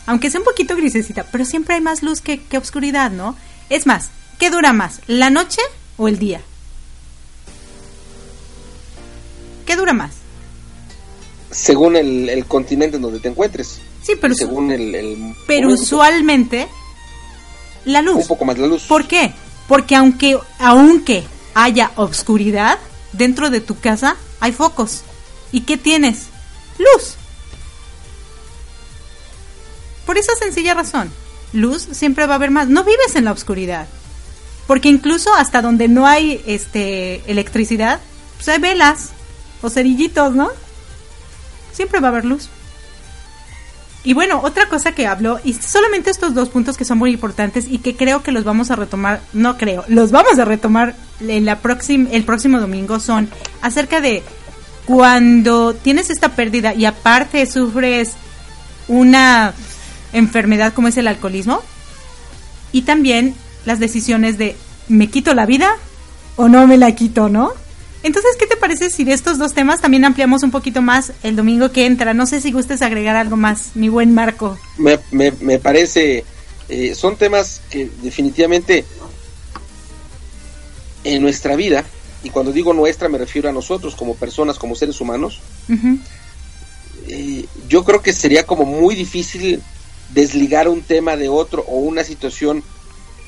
Aunque sea un poquito grisecita, pero siempre hay más luz que, que obscuridad, ¿no? Es más, ¿qué dura más? ¿La noche o el día? ¿Qué dura más? Según el, continente en donde te encuentres. Sí, pero, según el, pero usualmente la luz. Un poco más la luz. ¿Por qué? Porque aunque, aunque haya obscuridad, dentro de tu casa hay focos. ¿Y qué tienes? Luz. Por esa sencilla razón, luz siempre va a haber más. No vives en la oscuridad. Porque incluso hasta donde no hay este electricidad, pues hay velas o cerillitos, ¿no? Siempre va a haber luz. Y bueno, otra cosa que hablo, y solamente estos dos puntos que son muy importantes y que creo que los vamos a retomar, no creo, los vamos a retomar en la próxima, el próximo domingo, son acerca de cuando tienes esta pérdida y aparte sufres una enfermedad como es el alcoholismo y también las decisiones de me quito la vida o no me la quito, ¿no? Entonces, ¿qué te parece si de estos dos temas también ampliamos un poquito más el domingo que entra? No sé si gustes agregar algo más, mi buen Marco. Me, me, parece, eh, son temas que definitivamente en nuestra vida, y cuando digo nuestra me refiero a nosotros como personas, como seres humanos, eh, yo creo que sería como muy difícil desligar un tema de otro o una situación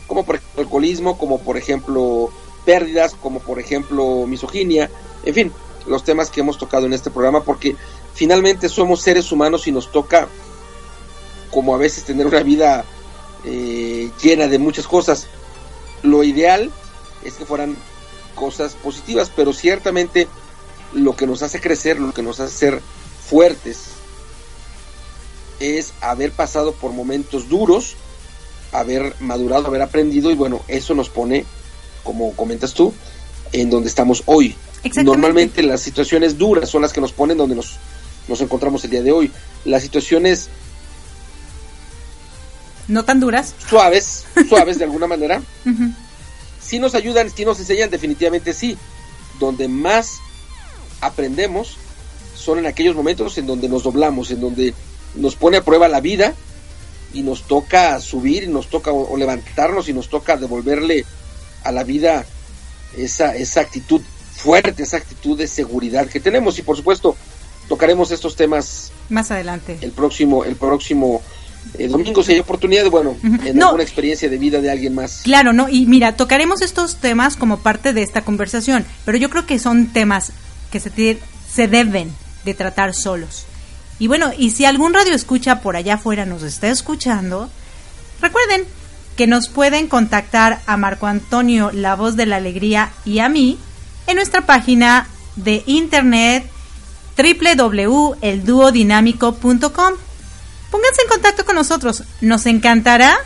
como por ejemplo alcoholismo, como por ejemplo pérdidas, como por ejemplo misoginia, en fin, los temas que hemos tocado en este programa, porque finalmente somos seres humanos y nos toca, como a veces, tener una vida eh, llena de muchas cosas. Lo ideal es que fueran cosas positivas, pero ciertamente lo que nos hace crecer, lo que nos hace ser fuertes, es haber pasado por momentos duros, haber madurado, haber aprendido y bueno, eso nos pone, como comentas tú, en donde estamos hoy. Normalmente las situaciones duras son las que nos ponen donde nos, nos encontramos el día de hoy. Las situaciones no tan duras, suaves, [LAUGHS] suaves de alguna manera, si nos ayudan, si nos enseñan, definitivamente sí. Donde más aprendemos son en aquellos momentos en donde nos doblamos, en donde nos pone a prueba la vida y nos toca subir, y nos toca o, levantarnos y nos toca devolverle a la vida esa, esa actitud fuerte, esa actitud de seguridad que tenemos y por supuesto tocaremos estos temas más adelante. El próximo, el próximo eh, domingo si hay oportunidad, bueno, en alguna experiencia de vida de alguien más. Claro, no, y mira, tocaremos estos temas como parte de esta conversación, pero yo creo que son temas que se, se deben de tratar solos. Y bueno, y si algún radio escucha por allá afuera nos está escuchando, recuerden que nos pueden contactar a Marco Antonio, la voz de la alegría, y a mí en nuestra página de internet www.elduodinámico.com. Pónganse en contacto con nosotros. Nos encantará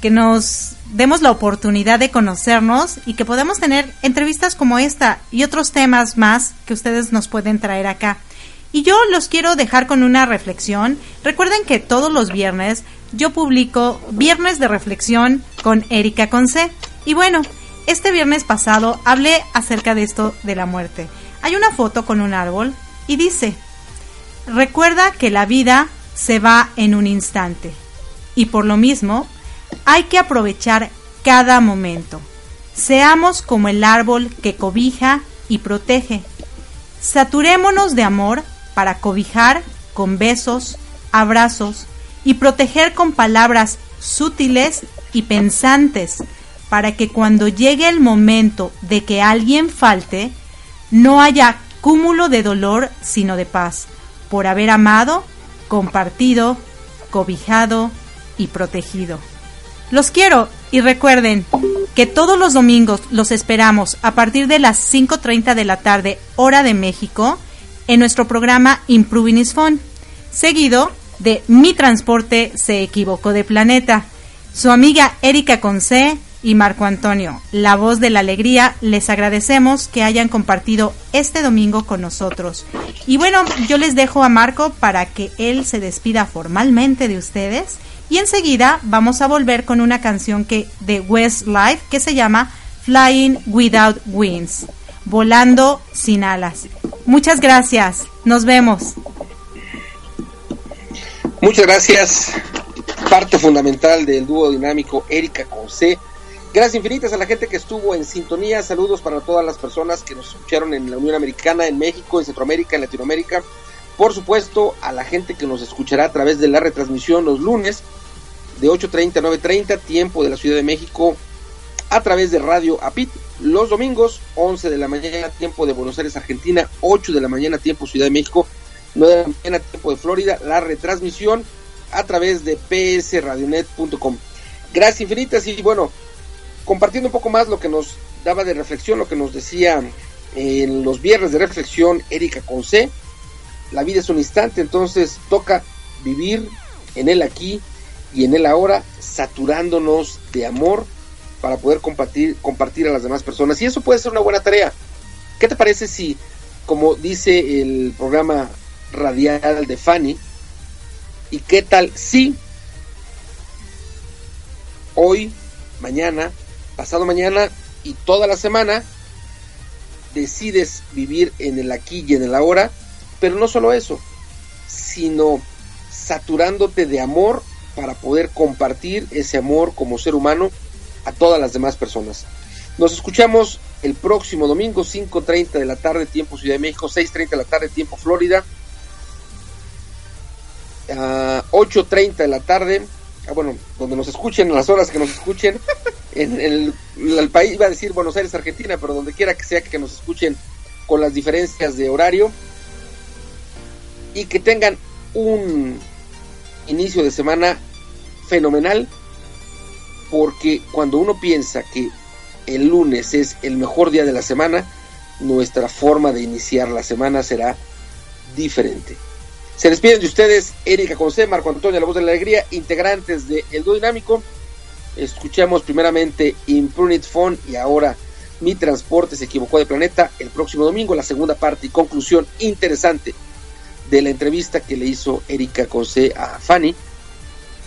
que nos demos la oportunidad de conocernos y que podamos tener entrevistas como esta y otros temas más que ustedes nos pueden traer acá. Y yo los quiero dejar con una reflexión. Recuerden que todos los viernes yo publico Viernes de Reflexión con Erika Conce. Y bueno, este viernes pasado hablé acerca de esto de la muerte. Hay una foto con un árbol y dice, recuerda que la vida se va en un instante y por lo mismo hay que aprovechar cada momento. Seamos como el árbol que cobija y protege. Saturémonos de amor para cobijar con besos, abrazos y proteger con palabras sutiles y pensantes para que cuando llegue el momento de que alguien falte, no haya cúmulo de dolor, sino de paz, por haber amado, compartido, cobijado y protegido. Los quiero y recuerden que todos los domingos los esperamos a partir de las 5.30 de la tarde, hora de México, en nuestro programa Improving is Fun, seguido de Mi Transporte se equivocó de planeta. Su amiga Erika Conce y Marco Antonio, la voz de la alegría, les agradecemos que hayan compartido este domingo con nosotros. Y bueno, yo les dejo a Marco para que él se despida formalmente de ustedes y enseguida vamos a volver con una canción que de Westlife que se llama Flying Without Wings, volando sin alas. Muchas gracias. Nos vemos. Muchas gracias. Parte fundamental del dúo dinámico Erika Conce Gracias infinitas a la gente que estuvo en sintonía. Saludos para todas las personas que nos escucharon en la Unión Americana, en México, en Centroamérica, en Latinoamérica. Por supuesto, a la gente que nos escuchará a través de la retransmisión los lunes de 8.30 a 9.30, tiempo de la Ciudad de México, a través de Radio APIT. Los domingos, 11 de la mañana, tiempo de Buenos Aires, Argentina, 8 de la mañana, tiempo Ciudad de México, 9 de la mañana, tiempo de Florida, la retransmisión a través de psradionet.com. Gracias infinitas y bueno, compartiendo un poco más lo que nos daba de reflexión, lo que nos decía en los viernes de reflexión Erika Conce. La vida es un instante, entonces toca vivir en el aquí y en el ahora, saturándonos de amor para poder compartir, a las demás personas. Y eso puede ser una buena tarea. ¿Qué te parece si, como dice el programa radial de Fanny, y qué tal si hoy, mañana, pasado mañana y toda la semana decides vivir en el aquí y en el ahora, pero no solo eso, sino saturándote de amor para poder compartir ese amor como ser humano a todas las demás personas. Nos escuchamos el próximo domingo, 5.30 de la tarde, tiempo Ciudad de México, 6.30 de la tarde, tiempo Florida, 8.30 de la tarde, ah, bueno, donde nos escuchen, a las horas que nos escuchen, [LAUGHS] en, el, país, iba a decir Buenos Aires, Argentina, pero donde quiera que sea que nos escuchen con las diferencias de horario. Y que tengan un inicio de semana fenomenal porque cuando uno piensa que el lunes es el mejor día de la semana, nuestra forma de iniciar la semana será diferente. Se despiden de ustedes Erika Conce, Marco Antonio, la voz de la alegría, integrantes de El Dinámico. Escuchamos primeramente Imprunit Phone y ahora Mi Transporte se equivocó de planeta. El próximo domingo, la segunda parte y conclusión interesante de la entrevista que le hizo Erika Conce a Fanny.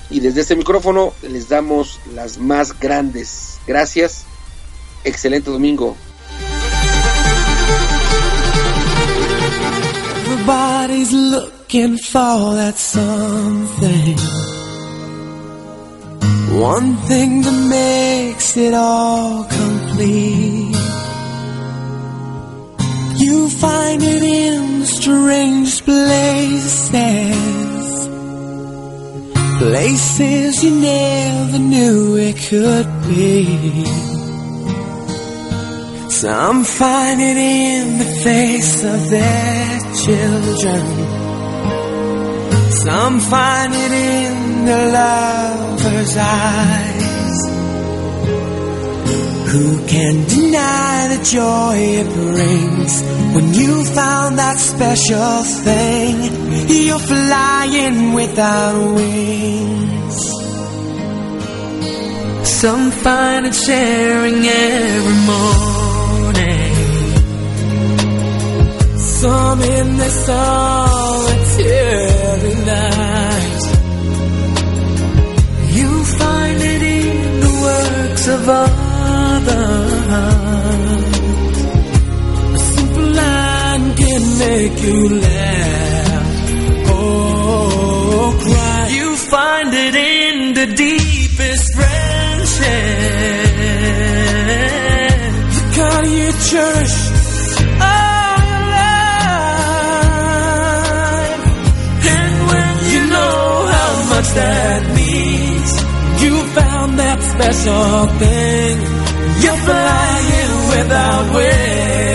Y desde este micrófono les damos las más grandes gracias excelente domingo. Everybody's looking for that something. One thing that makes it all complete. You find it in strange places. Places you never knew it could be. Some find it in the face of their children. Some find it in the lover's eyes. Who can deny the joy it brings when you found that special thing? You're flying without wings. Some find it sharing every morning. Some in the solitary night. You find it in the works of others. A simple line can make you laugh. Oh, cry. You find it in the deepest friendship. The kind you cherish all your life. And when you know how much that means, you found that special thing. You're flying without wings.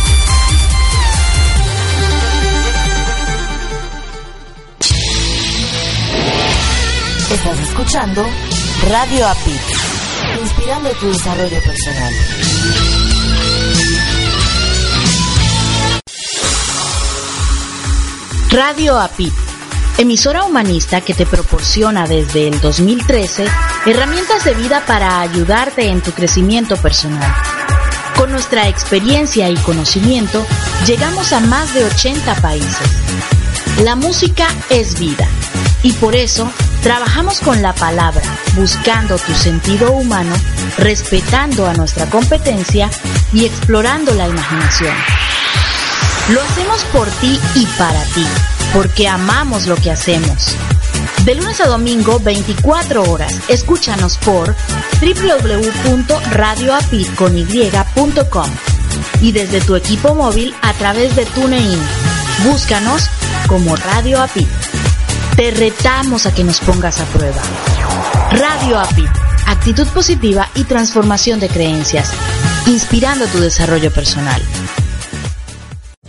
Estás escuchando Radio API, inspirando tu desarrollo personal. Radio API, emisora humanista que te proporciona desde el 2013 herramientas de vida para ayudarte en tu crecimiento personal. Con nuestra experiencia y conocimiento, llegamos a más de 80 países. La música es vida y por eso trabajamos con la palabra, buscando tu sentido humano, respetando a nuestra competencia y explorando la imaginación. Lo hacemos por ti y para ti, porque amamos lo que hacemos. De lunes a domingo, 24 horas. Escúchanos por www.radioapit.com y desde tu equipo móvil a través de TuneIn. Búscanos como Radio Apit. Te retamos a que nos pongas a prueba. Radio Apit. Actitud positiva y transformación de creencias, inspirando tu desarrollo personal.